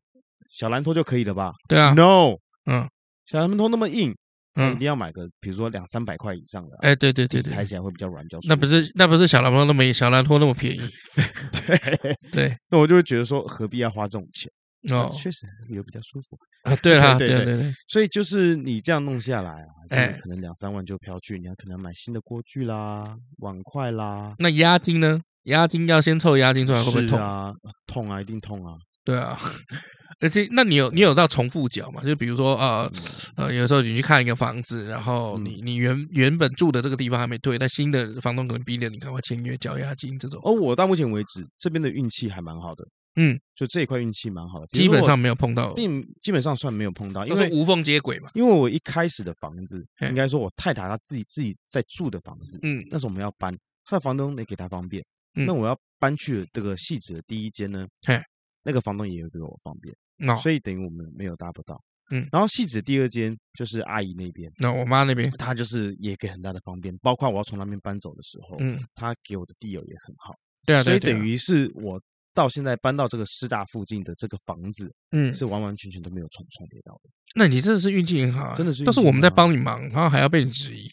小蓝拖就可以了吧？对啊，No，嗯，小蓝拖那么硬，嗯，一定要买个比如说两三百块以上的，哎，对对对，踩。起来会比较软，比较那不是。那不是小蓝拖那么小蓝拖那么便宜，对。对，那我就会觉得说何必要花这种钱？哦，确实有比较舒服啊，对啦，对对对，所以就是你这样弄下来啊，哎，可能两三万就飘去，你要可能要买新的锅具啦、碗筷啦。那押金呢？押金要先凑押金出来，会不会痛啊？痛啊，一定痛啊！对啊，而且那你有你有到重复缴吗？就比如说呃呃，有时候你去看一个房子，然后你你原原本住的这个地方还没退，但新的房东可能逼着你赶快签约缴押金这种。哦，我到目前为止这边的运气还蛮好的。嗯，就这一块运气蛮好的，基本上没有碰到，并基本上算没有碰到，因为无缝接轨嘛。因为我一开始的房子，应该说我太太她自己自己在住的房子，嗯，那时候我们要搬，她的房东没给她方便，那我要搬去这个细子的第一间呢，嘿。那个房东也有给我方便，所以等于我们没有 double 到，嗯，然后细子第二间就是阿姨那边，那我妈那边，她就是也给很大的方便，包括我要从那边搬走的时候，嗯，她给我的地友也很好，对啊，所以等于是我。到现在搬到这个师大附近的这个房子，嗯，是完完全全都没有重重叠到的。那你真的是运气很好，真的是。都是我们在帮你忙，然后还要被你质疑。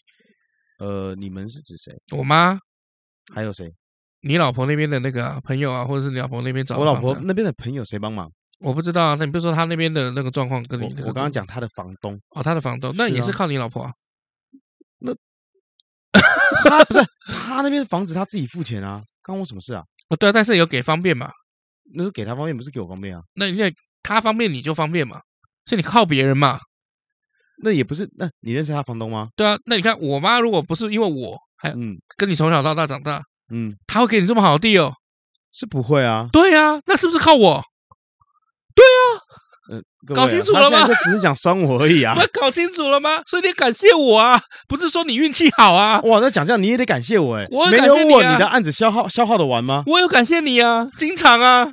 呃，你们是指谁？我妈，还有谁？你老婆那边的那个朋友啊，或者是你老婆那边找我老婆那边的朋友谁帮忙？我不知道啊。那你比如说他那边的那个状况跟你，我刚刚讲他的房东哦，他的房东，那也是靠你老婆啊。那 他不是他那边的房子他自己付钱啊，关我什么事啊？哦，对啊，但是有给方便嘛？那是给他方便，不是给我方便啊。那因为他方便，你就方便嘛。所以你靠别人嘛。那也不是，那你认识他房东吗？对啊，那你看我妈，如果不是因为我，还嗯，跟你从小到大长大，嗯，他会给你这么好的地哦？是不会啊。对啊，那是不是靠我？对啊。嗯，搞清楚了吗？他只是想酸我而已啊！搞清楚了吗？所以你感谢我啊，不是说你运气好啊！哇，那讲这样你也得感谢我哎！我没有我，你的案子消耗消耗的完吗？我有感谢你啊，经常啊！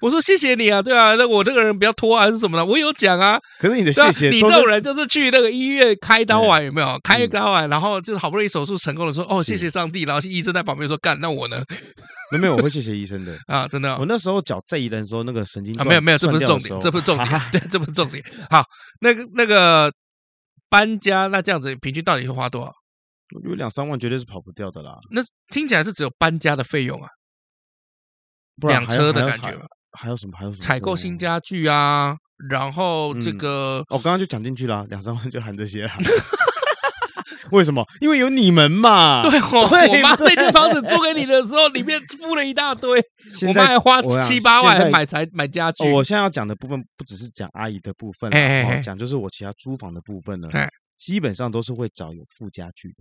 我说谢谢你啊，对啊，那我这个人比较拖还是什么的，我有讲啊。可是你的谢谢，你这种人就是去那个医院开刀啊有没有？开刀啊，然后就是好不容易手术成功了，说哦谢谢上帝，然后医生在旁边说干，那我呢？没有没有，我会谢谢医生的啊，真的。我那时候脚这一的时候，那个神经啊，没有没有，这不是重点，这不是重点，对，这不是重点。好，那个那个搬家，那这样子平均到底会花多少？我觉得两三万绝对是跑不掉的啦。那听起来是只有搬家的费用啊，两车的感觉。还有什么？还有什么？采购新家具啊，然后这个，我刚刚就讲进去了，两三万就含这些了。为什么？因为有你们嘛。对我，对我妈那间房子租给你的时候，里面付了一大堆，我妈还花七八万买才买家具。我现在要讲的部分不只是讲阿姨的部分，讲就是我其他租房的部分呢，基本上都是会找有附家具的，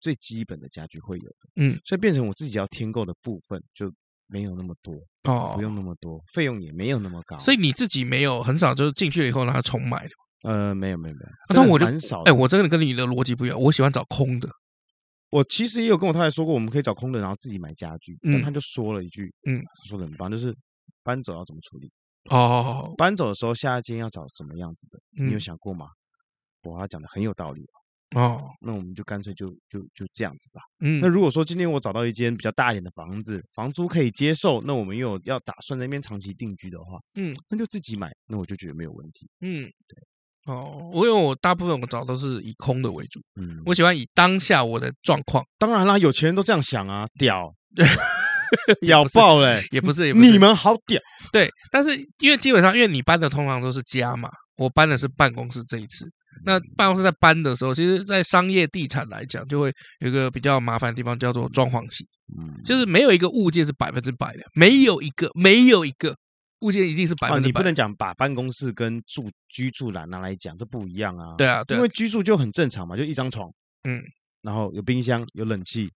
最基本的家具会有的。嗯，所以变成我自己要添购的部分就没有那么多哦，不用那么多，费用也没有那么高。所以你自己没有很少就是进去了以后让他重买的。呃，没有没有没有，但我就很少。哎，我真的跟你的逻辑不一样，我喜欢找空的。我其实也有跟我太太说过，我们可以找空的，然后自己买家具。但他就说了一句，嗯，说的很棒，就是搬走要怎么处理？哦，搬走的时候下一间要找什么样子的？你有想过吗？哇，他讲的很有道理哦。那我们就干脆就就就这样子吧。嗯，那如果说今天我找到一间比较大一点的房子，房租可以接受，那我们又有要打算在那边长期定居的话，嗯，那就自己买，那我就觉得没有问题。嗯，对。哦，我因为我大部分我找都是以空的为主，嗯，我喜欢以当下我的状况。当然啦，有钱人都这样想啊，屌，屌爆嘞，也不是，也不是，你们好屌，对。但是因为基本上，因为你搬的通常都是家嘛，我搬的是办公室这一次。那办公室在搬的时候，其实，在商业地产来讲，就会有一个比较麻烦的地方，叫做装潢期，嗯，就是没有一个物件是百分之百的，没有一个，没有一个。物件一定是百分之百。你不能讲把办公室跟住居住来拿来讲，这不一样啊。对啊，对，因为居住就很正常嘛，就一张床，嗯，然后有冰箱、有冷气、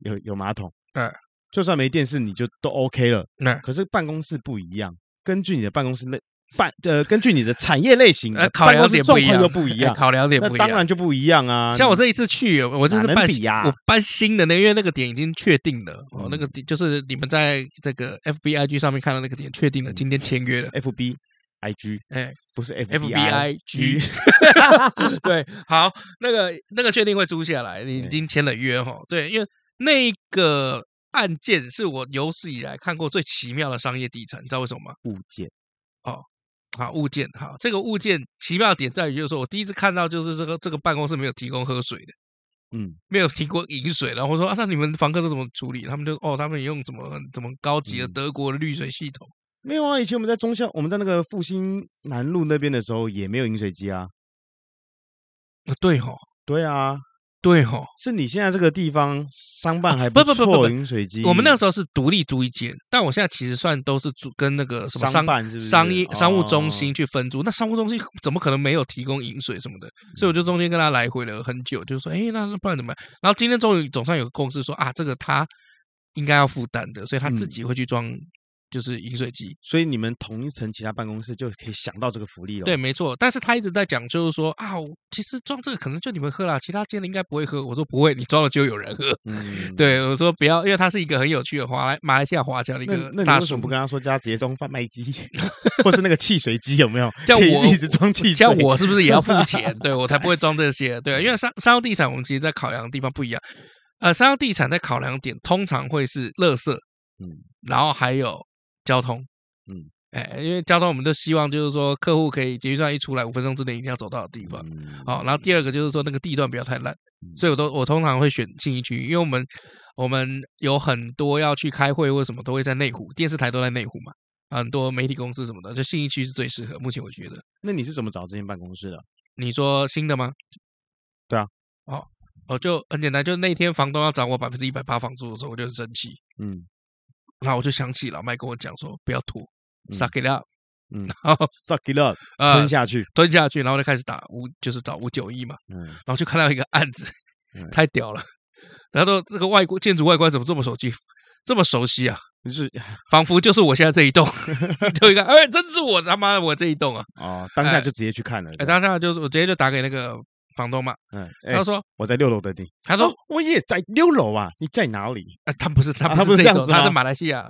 有有马桶，嗯，就算没电视，你就都 OK 了。那可是办公室不一样，根据你的办公室类。办呃，根据你的产业类型，呃，考量点不一样，不一样，考量点不一样，当然就不一样啊。像我这一次去，我这是办，我办新的那，因为那个点已经确定了，哦，那个点就是你们在这个 FBIG 上面看到那个点确定了，今天签约了。FBIG，哎，不是 FBIG，对，好，那个那个确定会租下来，你已经签了约哈。对，因为那个案件是我有史以来看过最奇妙的商业地产，你知道为什么吗？物件，哦。好物件，好，这个物件奇妙点在于，就是说我第一次看到，就是这个这个办公室没有提供喝水的，嗯，没有提供饮水，然后我说啊，那你们房客都怎么处理？他们就哦，他们也用什么什么高级的德国的滤水系统？没有啊，以前我们在中校，我们在那个复兴南路那边的时候也没有饮水机啊。啊，对哈，对啊。对吼，是你现在这个地方商办还不错，饮水机。我们那个时候是独立租一间，但我现在其实算都是租跟那个什么商办是不是商业商务中心去分租。那商务中心怎么可能没有提供饮水什么的？所以我就中间跟他来回了很久，就说，哎，那那不然怎么办？然后今天终于总算有个共识说啊，这个他应该要负担的，所以他自己会去装。就是饮水机，所以你们同一层其他办公室就可以想到这个福利了。对，没错。但是他一直在讲，就是说啊，其实装这个可能就你们喝了，其他间的应该不会喝。我说不会，你装了就有人喝。嗯，对，我说不要，因为他是一个很有趣的华马来西亚华侨的一个。那你为什么不跟他说叫他直接装贩卖机，或是那个汽水机有没有？叫我一直装汽水，像我是不是也要付钱？对，我才不会装这些。对，因为商商业地产，我们其实在考量的地方不一样。呃，商业地产在考量点通常会是垃圾，嗯，然后还有交通。嗯，哎，因为交通，我们都希望就是说，客户可以捷运站一出来，五分钟之内一定要走到的地方。好，然后第二个就是说，那个地段不要太烂，所以我都我通常会选信义区，因为我们我们有很多要去开会或什么都会在内湖，电视台都在内湖嘛，很多媒体公司什么的，就信义区是最适合。目前我觉得，那你是怎么找这间办公室的？你说新的吗？对啊，哦哦，就很简单，就那天房东要涨我百分之一百八房租的时候，我就很生气。嗯，然后我就想起老麦跟我讲说，不要拖。Suck it up，嗯，然后 suck it up，吞下去，吞下去，然后就开始打五，就是找五九一嘛，嗯，然后就看到一个案子，太屌了，然后说这个外国建筑外观怎么这么熟悉，这么熟悉啊？就是仿佛就是我现在这一栋，就一个，哎，真是我他妈我这一栋啊！哦，当下就直接去看了，哎，当下就是我直接就打给那个房东嘛，嗯，他说我在六楼等你，他说我也在六楼啊，你在哪里？哎，他不是他不是这样子，他在马来西亚。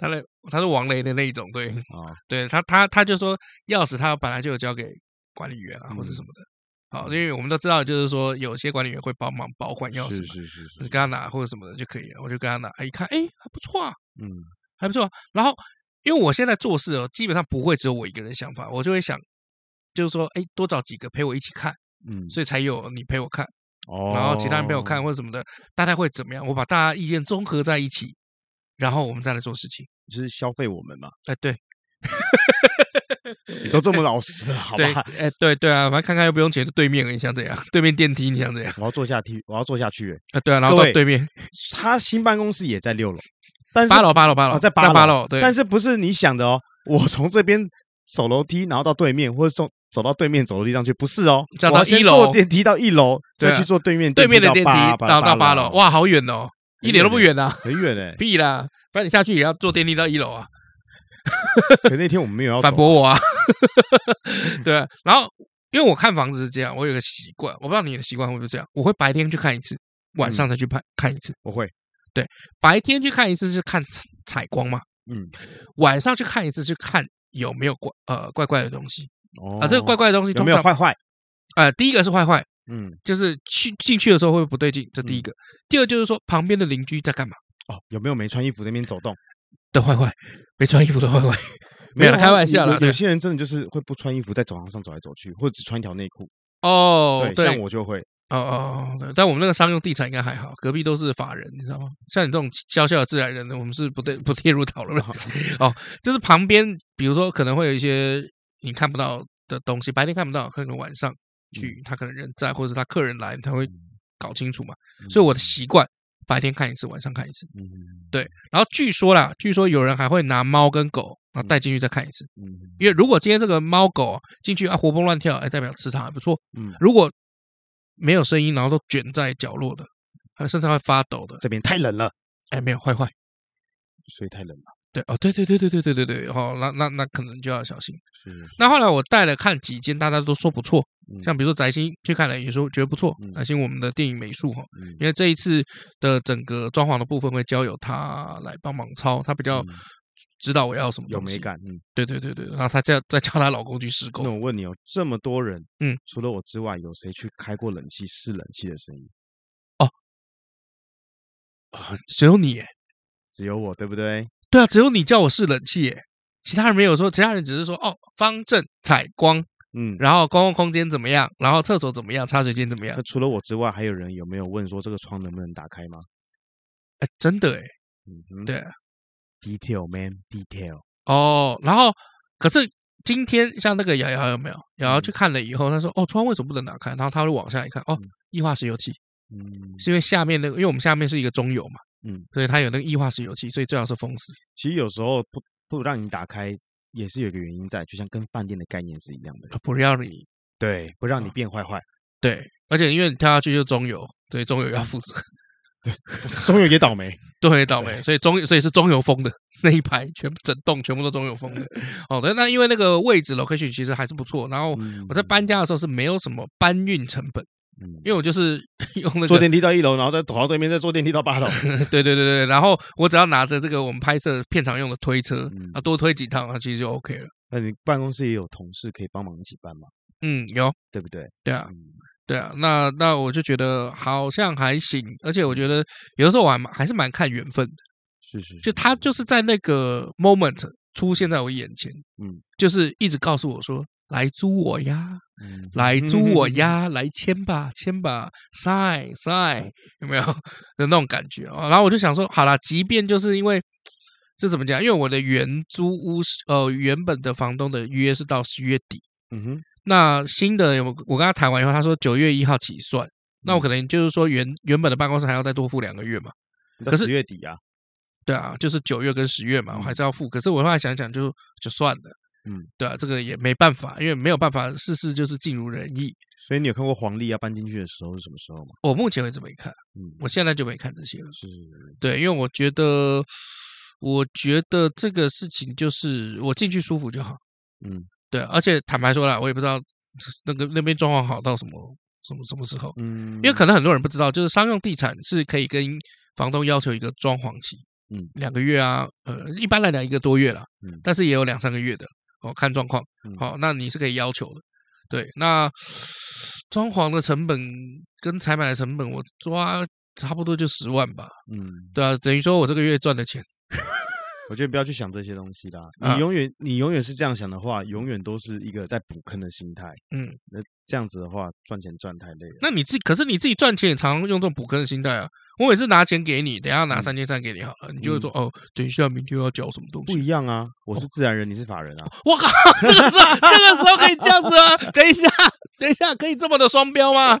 他的他是王雷的那一种，对，哦、对他他他就说钥匙他本来就有交给管理员啊，或者什么的，好，因为我们都知道，就是说有些管理员会帮忙保管钥匙，是是是是，跟他拿或者什么的就可以了，我就跟他拿，一看，哎，还不错啊，嗯，还不错。然后因为我现在做事哦，基本上不会只有我一个人想法，我就会想，就是说，哎，多找几个陪我一起看，嗯，所以才有你陪我看，哦，然后其他人陪我看或者什么的，大概会怎么样？我把大家意见综合在一起。然后我们再来做事情，就是消费我们嘛。哎，对，你都这么老实了，好吧？哎、欸，对对啊，反正看看又不用钱，就对面你想怎样？对面电梯你想怎样？我要坐下梯，我要坐下去。啊，对啊，然后到对面，他新办公室也在六楼，但是八楼八楼八楼在八楼，对，但是不是你想的哦？我从这边走楼梯，然后到对面，或者走走到对面走楼梯上去，不是哦？走到一楼。坐电梯到一楼，再去坐对面对面的电梯到到八楼，哇，好远哦，一点都不远啊，很远哎，屁啦，反正你下去也要坐电梯到一楼啊。可那天我们没有要反驳我啊，对啊，然后因为我看房子是这样，我有个习惯，我不知道你的习惯会不会这样，我会白天去看一次，晚上再去看看一次。我会，对，白天去看一次是看采光嘛，嗯，晚上去看一次是看有没有怪呃怪怪的东西。哦，啊，这个怪怪的东西有没有坏坏？呃，第一个是坏坏，嗯，就是去进去的时候会不会不对劲，这第一个。第二就是说旁边的邻居在干嘛？哦，有没有没穿衣服在那边走动？的坏坏，没穿衣服的坏坏，没有开玩笑了。有些人真的就是会不穿衣服在走廊上走来走去，或者只穿一条内裤。哦，对，像我就会。哦哦，但我们那个商用地产应该还好，隔壁都是法人，你知道吗？像你这种小小的自然人呢，我们是不对不列入讨论。哦，就是旁边，比如说可能会有一些你看不到的东西，白天看不到，可能晚上去，他可能人在，或者是他客人来，他会搞清楚嘛。所以我的习惯。白天看一次，晚上看一次。嗯，对。然后据说啦，据说有人还会拿猫跟狗，然后带进去再看一次。嗯，因为如果今天这个猫狗进去啊活蹦乱跳，哎，代表磁场还不错。嗯，如果没有声音，然后都卷在角落的，还甚至会发抖的，这边太冷了。哎，没有坏坏，所以太冷了。对哦，对对对对对对对对，哦，那那那可能就要小心。是，是。那后来我带了看几间，大家都说不错。像比如说宅心去看了，也说觉得不错。宅心我们的电影美术哈，因为这一次的整个装潢的部分会交由他来帮忙操，他比较知道我要什么有美感。嗯，对对对对。然后他再再叫他老公去施工。那我问你哦，这么多人，嗯，除了我之外，有谁去开过冷气试冷气的声音？哦，啊，只有你，只有我，对不对？对啊，只有你叫我试冷气耶，其他人没有说，其他人只是说哦，方正采光，嗯，然后公共空间怎么样，然后厕所怎么样，茶水间怎么样？除了我之外，还有人有没有问说这个窗能不能打开吗？哎，真的哎，嗯，对，detail man detail 哦，然后可是今天像那个瑶瑶有没有？瑶瑶去看了以后，他说哦，窗为什么不能打开？然后他会往下一看，哦，液化石油气，嗯，是因为下面那个，因为我们下面是一个中油嘛。嗯，所以它有那个液化石油气，所以最好是封死。其实有时候不不让你打开，也是有一个原因在，就像跟饭店的概念是一样的。不让你对，不让你变坏坏。对，而且因为你跳下去就中油，对，中油要负责。对，中油也倒霉，对，也倒霉。所以中所以是中油封的那一排，全部整栋全部都中油封的。哦，对，那因为那个位置 location 其实还是不错。然后我在搬家的时候是没有什么搬运成本。嗯，因为我就是 用那个坐电梯到一楼，然后再走到对面，再坐电梯到八楼。对对对对，然后我只要拿着这个我们拍摄片场用的推车，啊，多推几趟，啊，其实就 OK 了。那你办公室也有同事可以帮忙一起搬吗？嗯，有，对不对？对啊，对啊。那那我就觉得好像还行，而且我觉得有的时候我还蛮还是蛮看缘分的。是是，就他就是在那个 moment 出现在我眼前，嗯，就是一直告诉我说。来租我呀，来租我呀，来签吧，签吧，sign sign，有没有 的那种感觉啊？然后我就想说，好啦，即便就是因为这怎么讲？因为我的原租屋是呃原本的房东的约是到十月底，嗯哼，那新的我我跟他谈完以后，他说九月一号起算，那我可能就是说原原本的办公室还要再多付两个月嘛？可是十月底啊，对啊，就是九月跟十月嘛，我还是要付。可是我后来想想就，就就算了。嗯，对啊，这个也没办法，因为没有办法，事事就是尽如人意。所以你有看过黄历要搬进去的时候是什么时候吗？我目前为止没看，嗯，我现在就没看这些了。是，对，因为我觉得，我觉得这个事情就是我进去舒服就好。嗯，对，而且坦白说了，我也不知道那个那边状况好到什么什么什么时候。嗯，因为可能很多人不知道，就是商用地产是可以跟房东要求一个装潢期，嗯，两个月啊，呃，一般来讲一个多月了，嗯，但是也有两三个月的。哦，看状况，好，那你是可以要求的，对。那装潢的成本跟采买的成本，我抓差不多就十万吧，嗯，对啊，等于说我这个月赚的钱。我觉得不要去想这些东西啦，你永远你永远是这样想的话，永远都是一个在补坑的心态，嗯，那这样子的话，赚钱赚太累了。那你自己可是你自己赚钱也常常用这种补坑的心态啊。我每次拿钱给你，等下拿三千三给你好了，你就会说哦，等一下明天要缴什么东西？不一样啊，我是自然人，你是法人啊。我靠，这个时候这个时候可以这样子啊？等一下，等一下，可以这么的双标吗？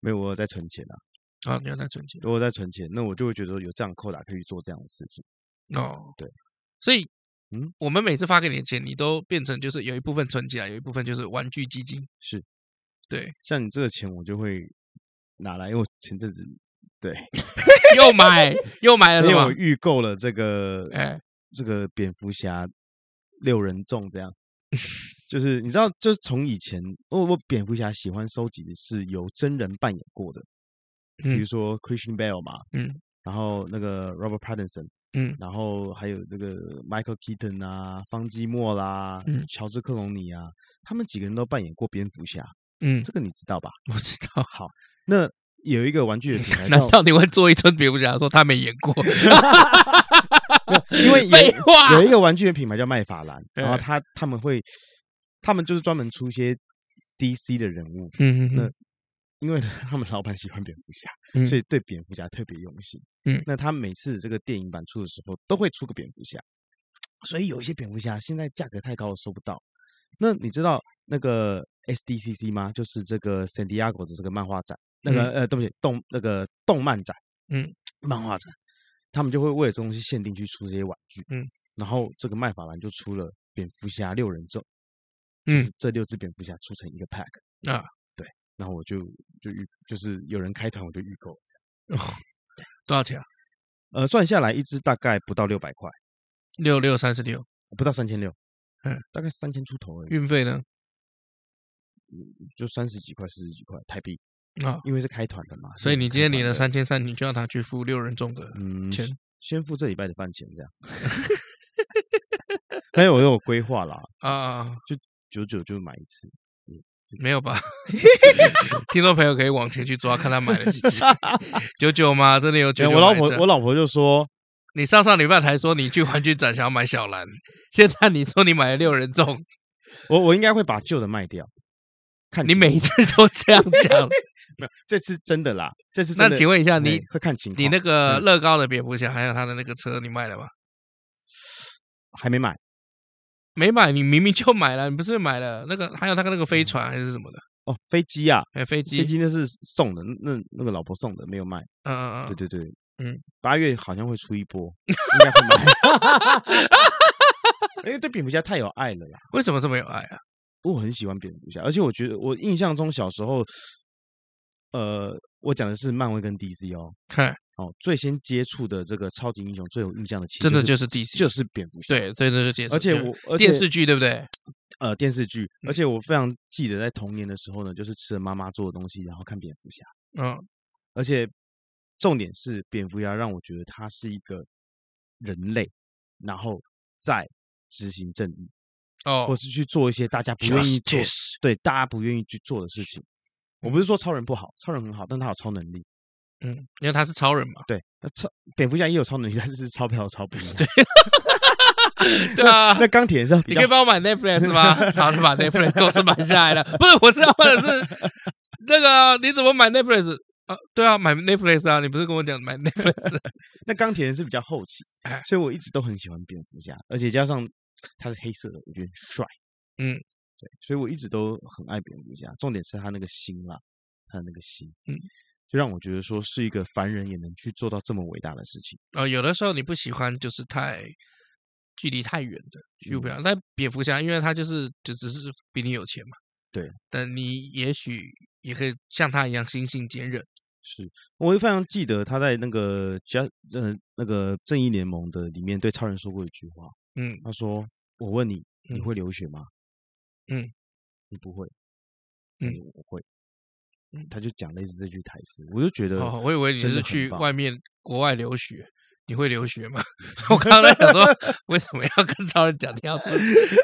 没有，我在存钱啊。啊，你要在存钱？如果在存钱，那我就会觉得有这样扣打可以做这样的事情。哦，对，所以。嗯，我们每次发给你的钱，你都变成就是有一部分存起来，有一部分就是玩具基金。是，对，像你这个钱，我就会拿来，因为我前阵子对 又买又买了，因为我预购了这个，哎，这个蝙蝠侠六人众这样，就是你知道，就是从以前我我蝙蝠侠喜欢收集的是由真人扮演过的，比如说 Christian Bale 嘛，嗯，然后那个 Robert Pattinson。嗯，然后还有这个 Michael Keaton 啊，方基莫啦，嗯，乔治克隆尼啊，他们几个人都扮演过蝙蝠侠。嗯，这个你知道吧？我知道。好，那有一个玩具的品牌，难道你会做一尊蝙蝠侠说他没演过？因为废话，有一个玩具的品牌叫麦法兰，然后他他们会，他们就是专门出一些 DC 的人物。嗯嗯那。因为他们老板喜欢蝙蝠侠，所以对蝙蝠侠特别用心。嗯，那他每次这个电影版出的时候，都会出个蝙蝠侠，所以有一些蝙蝠侠现在价格太高了收不到。那你知道那个 SDCC 吗？就是这个 San Diego 的这个漫画展，那个、嗯、呃，对不起，动那个动漫展，嗯，漫画展，他们就会为了这东西限定去出这些玩具。嗯，然后这个麦法兰就出了蝙蝠侠六人众，嗯，就是这六只蝙蝠侠出成一个 pack 啊。对然后我就就预就是有人开团，我就预购这样。哦，多少钱啊？呃，算下来一只大概不到六百块，六六三十六，不到三千六，嗯，大概三千出头而已。运费呢？就三十几块、四十几块台币啊，因为是开团的嘛。所以你今天领了三千三，你就要他去付六人众的钱，嗯，先付这礼拜的饭钱这样。还有我有规划啦啊，就九九就买一次。没有吧？听众朋友可以往前去抓，看他买了几只。九九吗？真的有九九？我老婆，我老婆就说：“你上上礼拜才说你去玩具展想要买小蓝，现在你说你买了六人众，我我应该会把旧的卖掉。看你每一次都这样讲，没有这次真的啦，这次真的。那请问一下，你会看情况？你那个乐高的蝙蝠侠还有他的那个车，你卖了吗？还没买。”没买，你明明就买了，你不是买了那个？还有那个那个飞船还是什么的？哦，飞机啊，哎，飞机，飞机那是送的，那那个老婆送的，没有卖。嗯嗯嗯，对对对，嗯，八月好像会出一波，应该会买。因为对蝙蝠侠太有爱了啦。为什么这么有爱啊？我很喜欢蝙蝠侠，而且我觉得我印象中小时候，呃，我讲的是漫威跟 DC 哦。看。哦，最先接触的这个超级英雄最有印象的，其实真的就是 DC，就是蝙蝠侠。对，对对对，而且我电视剧对不对？呃，电视剧，而且我非常记得在童年的时候呢，就是吃了妈妈做的东西，然后看蝙蝠侠。嗯，而且重点是蝙蝠侠让我觉得他是一个人类，然后在执行正义，哦，或是去做一些大家不愿意做，对，大家不愿意去做的事情。我不是说超人不好，超人很好，但他有超能力。嗯，因为他是超人嘛。对，那超蝙蝠侠也有超能力，但是钞票超不一样。对，对啊。那钢铁人是，你可以帮我买 Netflix 吗？好，就把 Netflix 公司买下来了。不是，我知道或者是那个你怎么买 Netflix 啊？对啊，买 Netflix 啊！你不是跟我讲买 Netflix？那钢铁人是比较后期，所以我一直都很喜欢蝙蝠侠，而且加上他是黑色的，我觉得很帅。嗯，对，所以我一直都很爱蝙蝠侠。重点是他那个心啦，他的那个心，嗯。就让我觉得说是一个凡人也能去做到这么伟大的事情。呃，有的时候你不喜欢就是太距离太远的，就不要。但蝙蝠侠，因为他就是就只是比你有钱嘛，对。但你也许也可以像他一样心性坚韧。是，我会非常记得他在那个加呃那个正义联盟的里面对超人说过一句话。嗯，他说：“我问你，你会流血吗？”嗯，你不会。嗯，我会。他就讲类似这句台词，我就觉得，哦，我以为你是去外面国外留学，你会留学吗？我刚才想说，为什么要跟超人讲跳出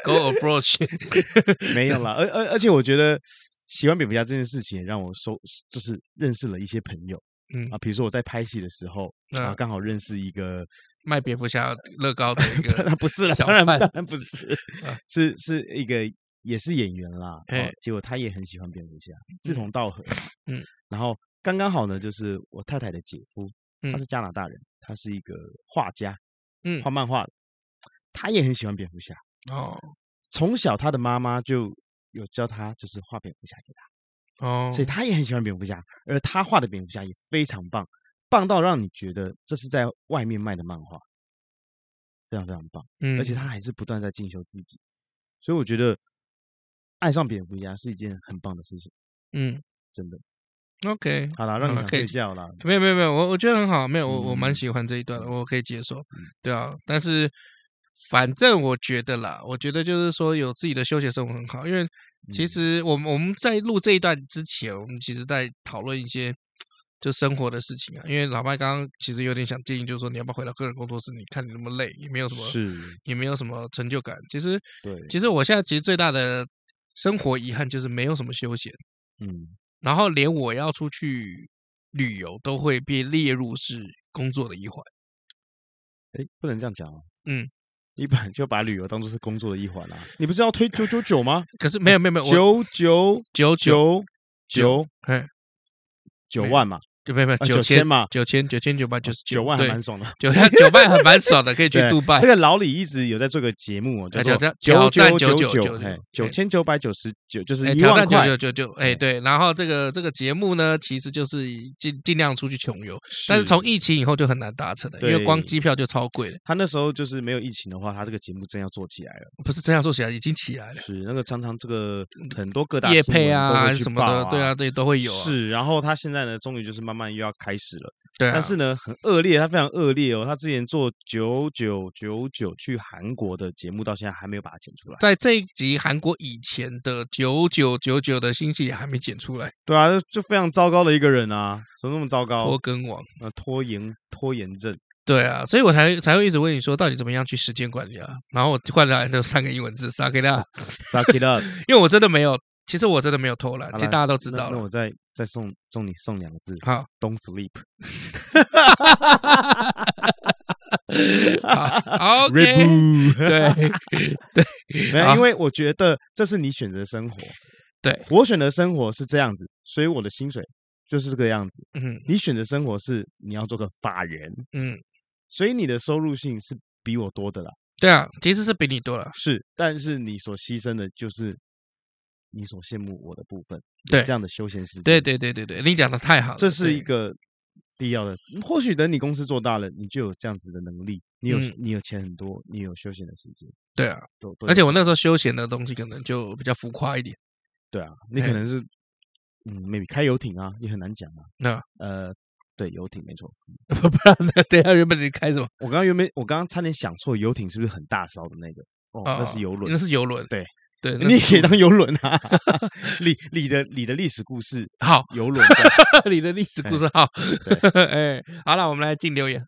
go approach？没有啦，而而而且我觉得喜欢蝙蝠侠这件事情，让我收就是认识了一些朋友，嗯啊，比如说我在拍戏的时候，啊，刚好认识一个卖蝙蝠侠乐高的一 个，不是了，当然当然不是，是是一个。也是演员啦，哦，结果他也很喜欢蝙蝠侠，志同道合。嗯，然后刚刚好呢，就是我太太的姐夫，他是加拿大人，他是一个画家，嗯，画漫画的，他也很喜欢蝙蝠侠哦。从小他的妈妈就有教他，就是画蝙蝠侠给他哦，所以他也很喜欢蝙蝠侠，而他画的蝙蝠侠也非常棒，棒到让你觉得这是在外面卖的漫画，非常非常棒。嗯，而且他还是不断在进修自己，所以我觉得爱上蝙蝠侠是一件很棒的事情。嗯，真的。OK，好了，让你想睡觉了。没有没有没有，我我觉得很好，没有我我蛮喜欢这一段的，我可以接受。对啊，但是反正我觉得啦，我觉得就是说有自己的休闲生活很好，因为其实我们我们在录这一段之前，我们其实在讨论一些就生活的事情啊。因为老麦刚刚其实有点想建议，就是说你要不要回到个人工作室？你看你那么累，也没有什么，是也没有什么成就感。其实对，其实我现在其实最大的生活遗憾就是没有什么休闲。嗯。然后连我要出去旅游都会被列入是工作的一环。哎，不能这样讲哦。嗯，你本来就把旅游当做是工作的一环啦。你不是要推九九九吗？可是没有没有没有，九九九九九，哎，九万嘛。就没有没有九千嘛，九千九千九百九十九万还蛮爽的，九千 九百还蛮爽的，可以去杜拜。这个老李一直有在做个节目，叫做九九九九九，九千九百九十九就是一万块，九九九九，哎对。然后这个这个节目呢，其实就是尽尽量出去穷游，但是从疫情以后就很难达成了，因为光机票就超贵了。他那时候就是没有疫情的话，他这个节目真要做起来了，不是真要做起来，已经起来了。是那个常常这个很多各大业配啊什么的，对啊对都会有。是，然后他现在呢，终于就是慢慢又要开始了。对、啊，但是呢，很恶劣，他非常恶劣哦。他之前做九九九九去韩国的节目，到现在还没有把它剪出来。在这一集韩国以前的九九九九的信息也还没剪出来。对啊，就就非常糟糕的一个人啊，怎么那么糟糕？拖更王啊，拖延拖延症。对啊，所以我才才会一直问你说，到底怎么样去时间管理啊？然后我换来就三个英文字，suck it up，suck it up，因为我真的没有。其实我真的没有偷懒，其实大家都知道了。那我再再送送你送两个字，好，Don't sleep。好，OK。对 对，没有，因为我觉得这是你选择生活。对，我选择生活是这样子，所以我的薪水就是这个样子。嗯，你选择生活是你要做个法人。嗯，所以你的收入性是比我多的啦。对啊，其实是比你多了。是，但是你所牺牲的就是。你所羡慕我的部分，对这样的休闲时间，对对对对对，你讲的太好了，这是一个必要的。或许等你公司做大了，你就有这样子的能力，你有、嗯、你有钱很多，你有休闲的时间。对啊，都而且我那时候休闲的东西可能就比较浮夸一点。对啊，你可能是嗯，maybe 开游艇啊，也很难讲啊。那呃，对，游艇没错。不然呢？等下原本你开什么？我刚刚原本我刚刚差点想错，游艇是不是很大艘的那个？哦，那是游轮，那是游轮，对。对，你也可以当游轮啊！你你的你的历史故事好，游轮，你的历史故事好。哎，好了，我们来进留言。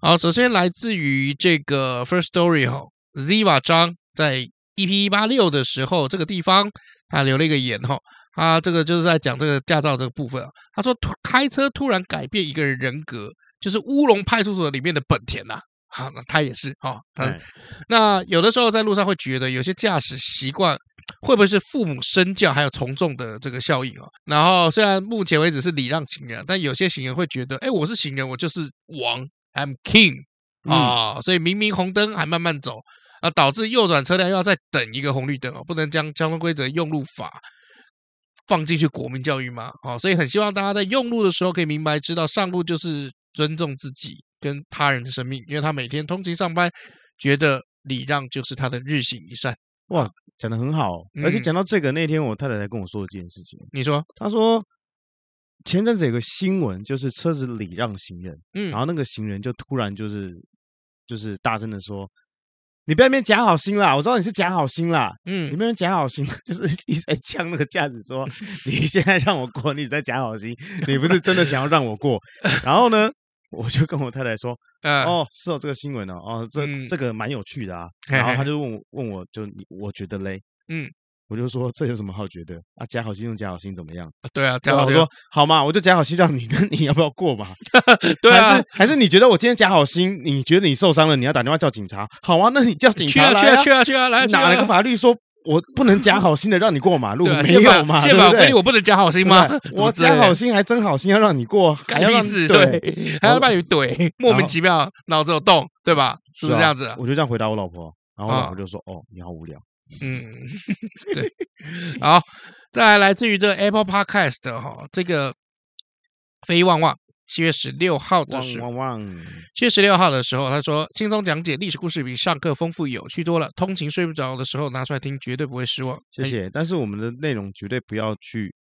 好，首先来自于这个 First Story 哈，Ziva 张在 EP 一八六的时候，这个地方他留了一个言哈，他这个就是在讲这个驾照这个部分啊。他说，开车突然改变一个人人格，就是乌龙派出所里面的本田呐。好，那他也是哈，他、哦、那有的时候在路上会觉得有些驾驶习惯会不会是父母身教还有从众的这个效应啊？然后虽然目前为止是礼让行人，但有些行人会觉得，哎，我是行人，我就是王，I'm king 啊、哦，所以明明红灯还慢慢走啊，导致右转车辆又要再等一个红绿灯哦，不能将交通规则用路法放进去国民教育吗？啊、哦，所以很希望大家在用路的时候可以明白，知道上路就是尊重自己。跟他人的生命，因为他每天通勤上班，觉得礼让就是他的日行一善。哇，讲的很好，而且讲到这个，那天我太太才跟我说这件事情。你说，他说前阵子有个新闻，就是车子礼让行人，嗯，然后那个行人就突然就是就是大声的说：“你不要那边假好心啦，我知道你是假好心啦，嗯，你不要假好心，就是一直在呛那个架子说，你现在让我过，你在假好心，你不是真的想要让我过。然后呢？”我就跟我太太说，呃、哦，是哦，这个新闻哦，哦，这、嗯、这个蛮有趣的啊。然后他就问我，问我就你，我觉得嘞，嗯，我就说这有什么好觉得啊？假好心用假好心怎么样？对啊，假好心。我说好嘛，我就假好心让你，跟你要不要过嘛？对啊，还是还是你觉得我今天假好心，你觉得你受伤了，你要打电话叫警察？好啊，那你叫警察来去啊去啊去啊去啊来！哪哪个法律说我不能假好心的让你过马路，没有嘛？宪法规定我不能假好心吗？我假好心还真好心要让你过，干屁事，对，对 还要把你怼，莫名其妙脑子有洞，对吧？是不是这样子、啊？我就这样回答我老婆，然后我老婆就说：“哦，哦你好无聊。”嗯，对，好，再来来自于这个 Apple Podcast 的哈，这个飞旺旺。七月十六号的时候，七月十六号的时候，他说：“轻松讲解历史故事比上课丰富有趣多了，通勤睡不着的时候拿出来听，绝对不会失望。”谢谢。但是我们的内容绝对不要去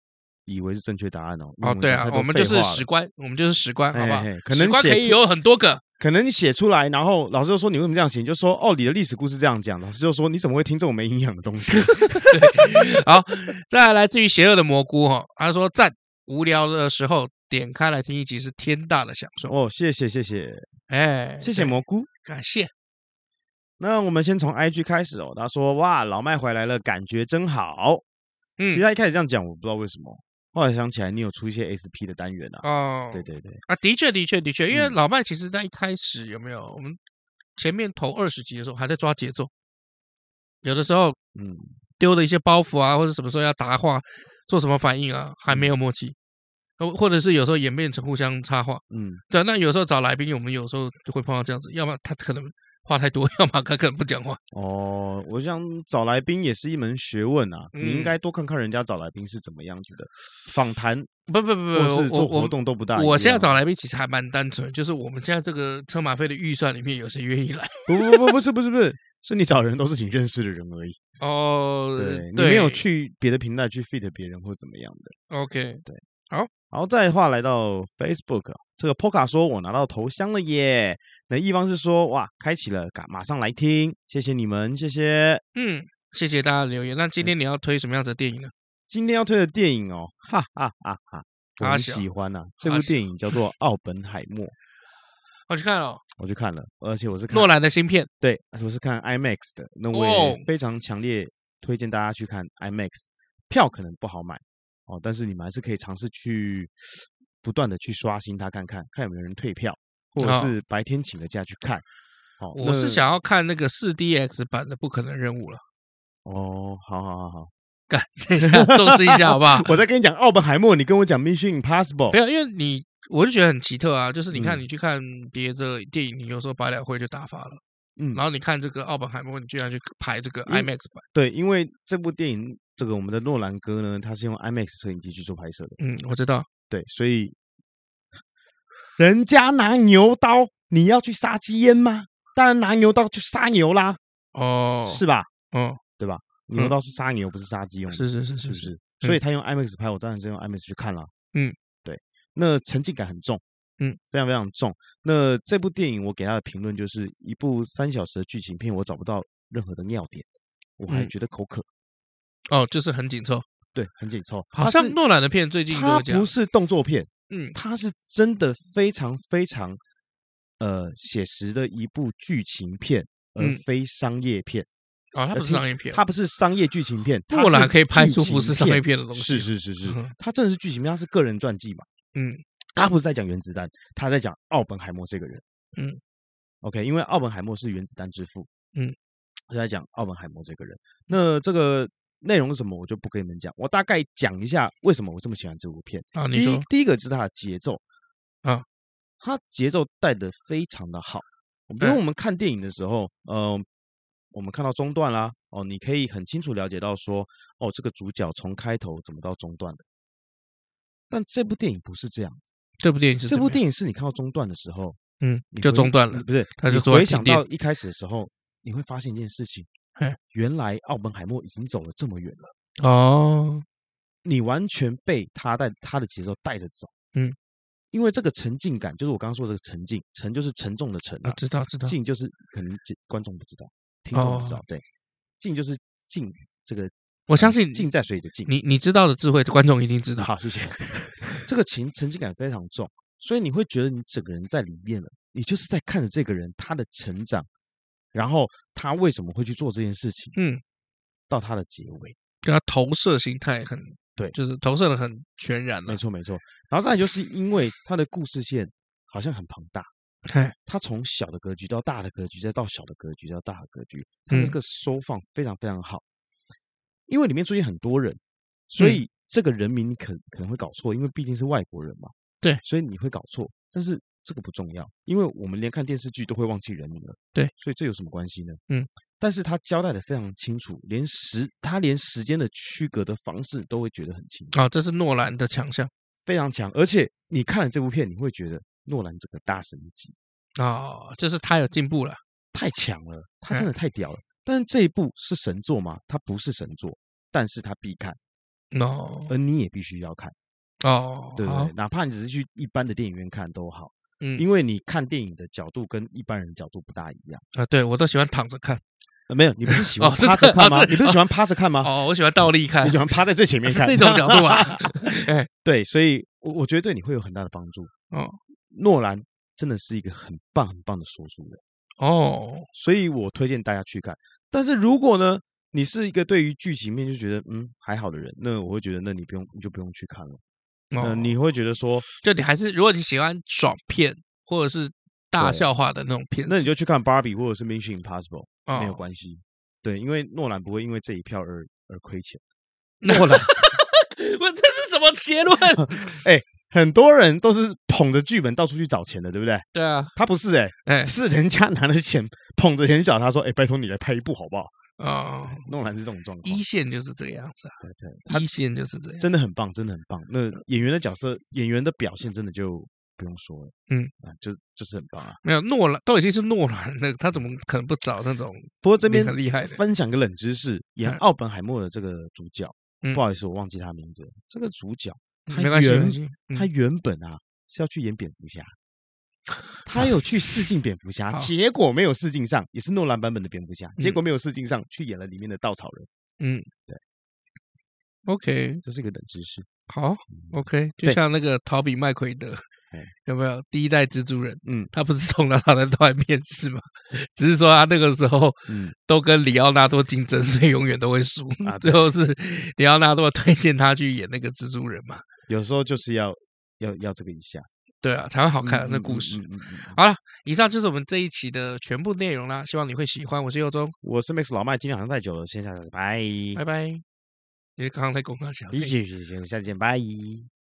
以为是正确答案哦。哦，对啊，我们就是史官，我们就是史官，好不好？可能可以有很多个，可能你写出来，然后老师就说你为什么这样写？你就说哦，你的历史故事这样讲。老师就说你怎么会听这种没营养的东西？对，好，再来来自于邪恶的蘑菇哈，他说赞，无聊的时候。点开来听一集是天大的享受哦，谢谢谢谢，哎，谢谢蘑菇，感谢。那我们先从 IG 开始哦。他说：“哇，老麦回来了，感觉真好。”嗯，其实他一开始这样讲，我不知道为什么。后来想起来，你有出一些 SP 的单元啊？哦，对对对，啊，的确的确的确，因为老麦其实在一开始有没有？我们前面头二十集的时候还在抓节奏，有的时候嗯丢的一些包袱啊，或者什么时候要答话，做什么反应啊，还没有默契。或者是有时候演变成互相插话，嗯，对。那有时候找来宾，我们有时候就会碰到这样子，要么他可能话太多，要么他可能不讲话。哦，我想找来宾也是一门学问啊，嗯、你应该多看看人家找来宾是怎么样子的访谈。不不不不，或是做活动都不大。我现在找来宾其实还蛮单纯，就是我们现在这个车马费的预算里面有谁愿意来？不不不不是不是不是，是你找人都是你认识的人而已。哦，对，对你没有去别的平台去 fit 别人或怎么样的。OK，对。好，然后，再话来到 Facebook，这个 Poka 说，我拿到头像了耶。那一方是说，哇，开启了，赶马上来听，谢谢你们，谢谢，嗯，谢谢大家的留言。那今天你要推什么样子的电影呢？今天要推的电影哦，哈哈哈哈，我很喜欢啊。这部电影叫做《奥本海默 》，我去看了，我去看了，而且我是看诺兰的新片，对，我是看 IMAX 的，那我也非常强烈推荐大家去看 IMAX，票可能不好买。哦，但是你们还是可以尝试去不断的去刷新它，看看看有没有人退票，或者是白天请个假去看。好，我是想要看那个四 DX 版的《不可能任务》了。哦，好好好好，干，等一下，重视一下好不好？我在跟你讲奥本海默，你跟我讲 Mission Impossible。没有，因为你我就觉得很奇特啊，就是你看你去看别的电影，你有时候百老汇就打发了，嗯，然后你看这个奥本海默，你居然去排这个 IMAX 版。对，因为这部电影。这个我们的诺兰哥呢，他是用 IMAX 摄影机去做拍摄的。嗯，我知道。对，所以人家拿牛刀，你要去杀鸡焉吗？当然拿牛刀去杀牛啦。哦，是吧？嗯，对吧？牛刀是杀牛，不是杀鸡用的。是是是，是不是？所以他用 IMAX 拍，我当然是用 IMAX 去看了。嗯，对。那沉浸感很重，嗯，非常非常重。那这部电影我给他的评论就是一部三小时的剧情片，我找不到任何的尿点，我还觉得口渴。哦，就是很紧凑，对，很紧凑。好像诺兰的片最近它不是动作片，嗯，它是真的非常非常呃写实的一部剧情片，而非商业片。啊，它不是商业片，它不是商业剧情片。诺兰可以拍出不是商业片的东西，是是是是，它真的是剧情片，它是个人传记嘛。嗯，他不是在讲原子弹，他在讲奥本海默这个人。嗯，OK，因为奥本海默是原子弹之父。嗯，他在讲奥本海默这个人。那这个。内容是什么，我就不跟你们讲。我大概讲一下为什么我这么喜欢这部片。啊，你说，第一，个就是它的节奏啊，它节奏带的非常的好。比如我们看电影的时候，呃，我们看到中段啦，哦，你可以很清楚了解到说，哦，这个主角从开头怎么到中段的。但这部电影不是这样子。这部电影是这部电影是你看到中段的时候，嗯，就中断了，不是？他就回想到一开始的时候，你会发现一件事情。原来奥本海默已经走了这么远了哦！你完全被他带他的节奏带着走，嗯，因为这个沉浸感，就是我刚刚说的这个沉浸，沉就是沉重的沉啊，知道知道，静就是可能观众不知道，听众不知道，对，静就是静这个，我相信浸在水里的浸，你你知道的智慧，观众一定知道。好，谢谢。这个情沉浸感非常重，所以你会觉得你整个人在里面了，你就是在看着这个人他的成长。然后他为什么会去做这件事情？嗯，到他的结尾，跟他投射心态很对，就是投射的很全然。没错没错。然后再来就是因为他的故事线好像很庞大，嘿他从小的格局到大的格局，再到小的格局，到大的格局，他这个收放非常非常好。因为里面出现很多人，所以这个人名你可可能会搞错，因为毕竟是外国人嘛。对，所以你会搞错，但是这个不重要，因为我们连看电视剧都会忘记人名了。对，所以这有什么关系呢？嗯，但是他交代的非常清楚，连时他连时间的区隔的方式都会觉得很清楚。啊，这是诺兰的强项，非常强。而且你看了这部片，你会觉得诺兰这个大神级啊，就是他有进步了，太强了，他真的太屌了。嗯但是这一部是神作吗？它不是神作，但是他必看哦，而你也必须要看哦，对不对？哪怕你只是去一般的电影院看都好，嗯，因为你看电影的角度跟一般人角度不大一样啊。对，我都喜欢躺着看，没有，你不是喜欢趴着看吗？你不是喜欢趴着看吗？哦，我喜欢倒立看，你喜欢趴在最前面看这种角度啊？哎，对，所以我我觉得对你会有很大的帮助哦。诺兰真的是一个很棒很棒的说书人。哦，所以我推荐大家去看。但是如果呢，你是一个对于剧情面就觉得嗯还好的人，那我会觉得那你不用你就不用去看了。哦、呃，你会觉得说，就你还是如果你喜欢爽片或者是大笑话的那种片，那你就去看《芭比》或者是《Mission Impossible》没有关系。对，因为诺兰不会因为这一票而而亏钱。诺兰，我这是什么结论？哎。很多人都是捧着剧本到处去找钱的，对不对？对啊，他不是哎、欸，哎，是人家拿着钱捧着钱去找他说，哎，拜托你来拍一部好不好？啊，诺兰是这种状况，一线就是这个样子啊，对对，他一线就是这样，真的很棒，真的很棒。那演员的角色，演员的表现真的就不用说了，嗯啊，就就是很棒啊。没有诺兰都已经是诺兰了，他怎么可能不找那种？不过这边很厉害的，分享个冷知识，演奥本海默的这个主角，不好意思，我忘记他名字了。这个主角。他原他原本啊是要去演蝙蝠侠，他有去试镜蝙蝠侠，结果没有试镜上，也是诺兰版本的蝙蝠侠，嗯、结果没有试镜上去演了里面的稻草人。嗯，对，OK，这是一个冷知识。好，OK，就像那个陶比麦奎德。有没有第一代蜘蛛人？嗯，他不是从哪到哪都来面试吗？只是说他那个时候，嗯，都跟里奥纳多竞争，所以永远都会输。啊，最后是里奥纳多推荐他去演那个蜘蛛人嘛。有时候就是要要要这个一下，对啊，才会好看的那故事。好了，以上就是我们这一期的全部内容啦，希望你会喜欢。我是佑中，我是 Max 老麦，今天好像太久了，先下次拜拜拜。因为刚刚在公告讲，行行行，下次见，拜。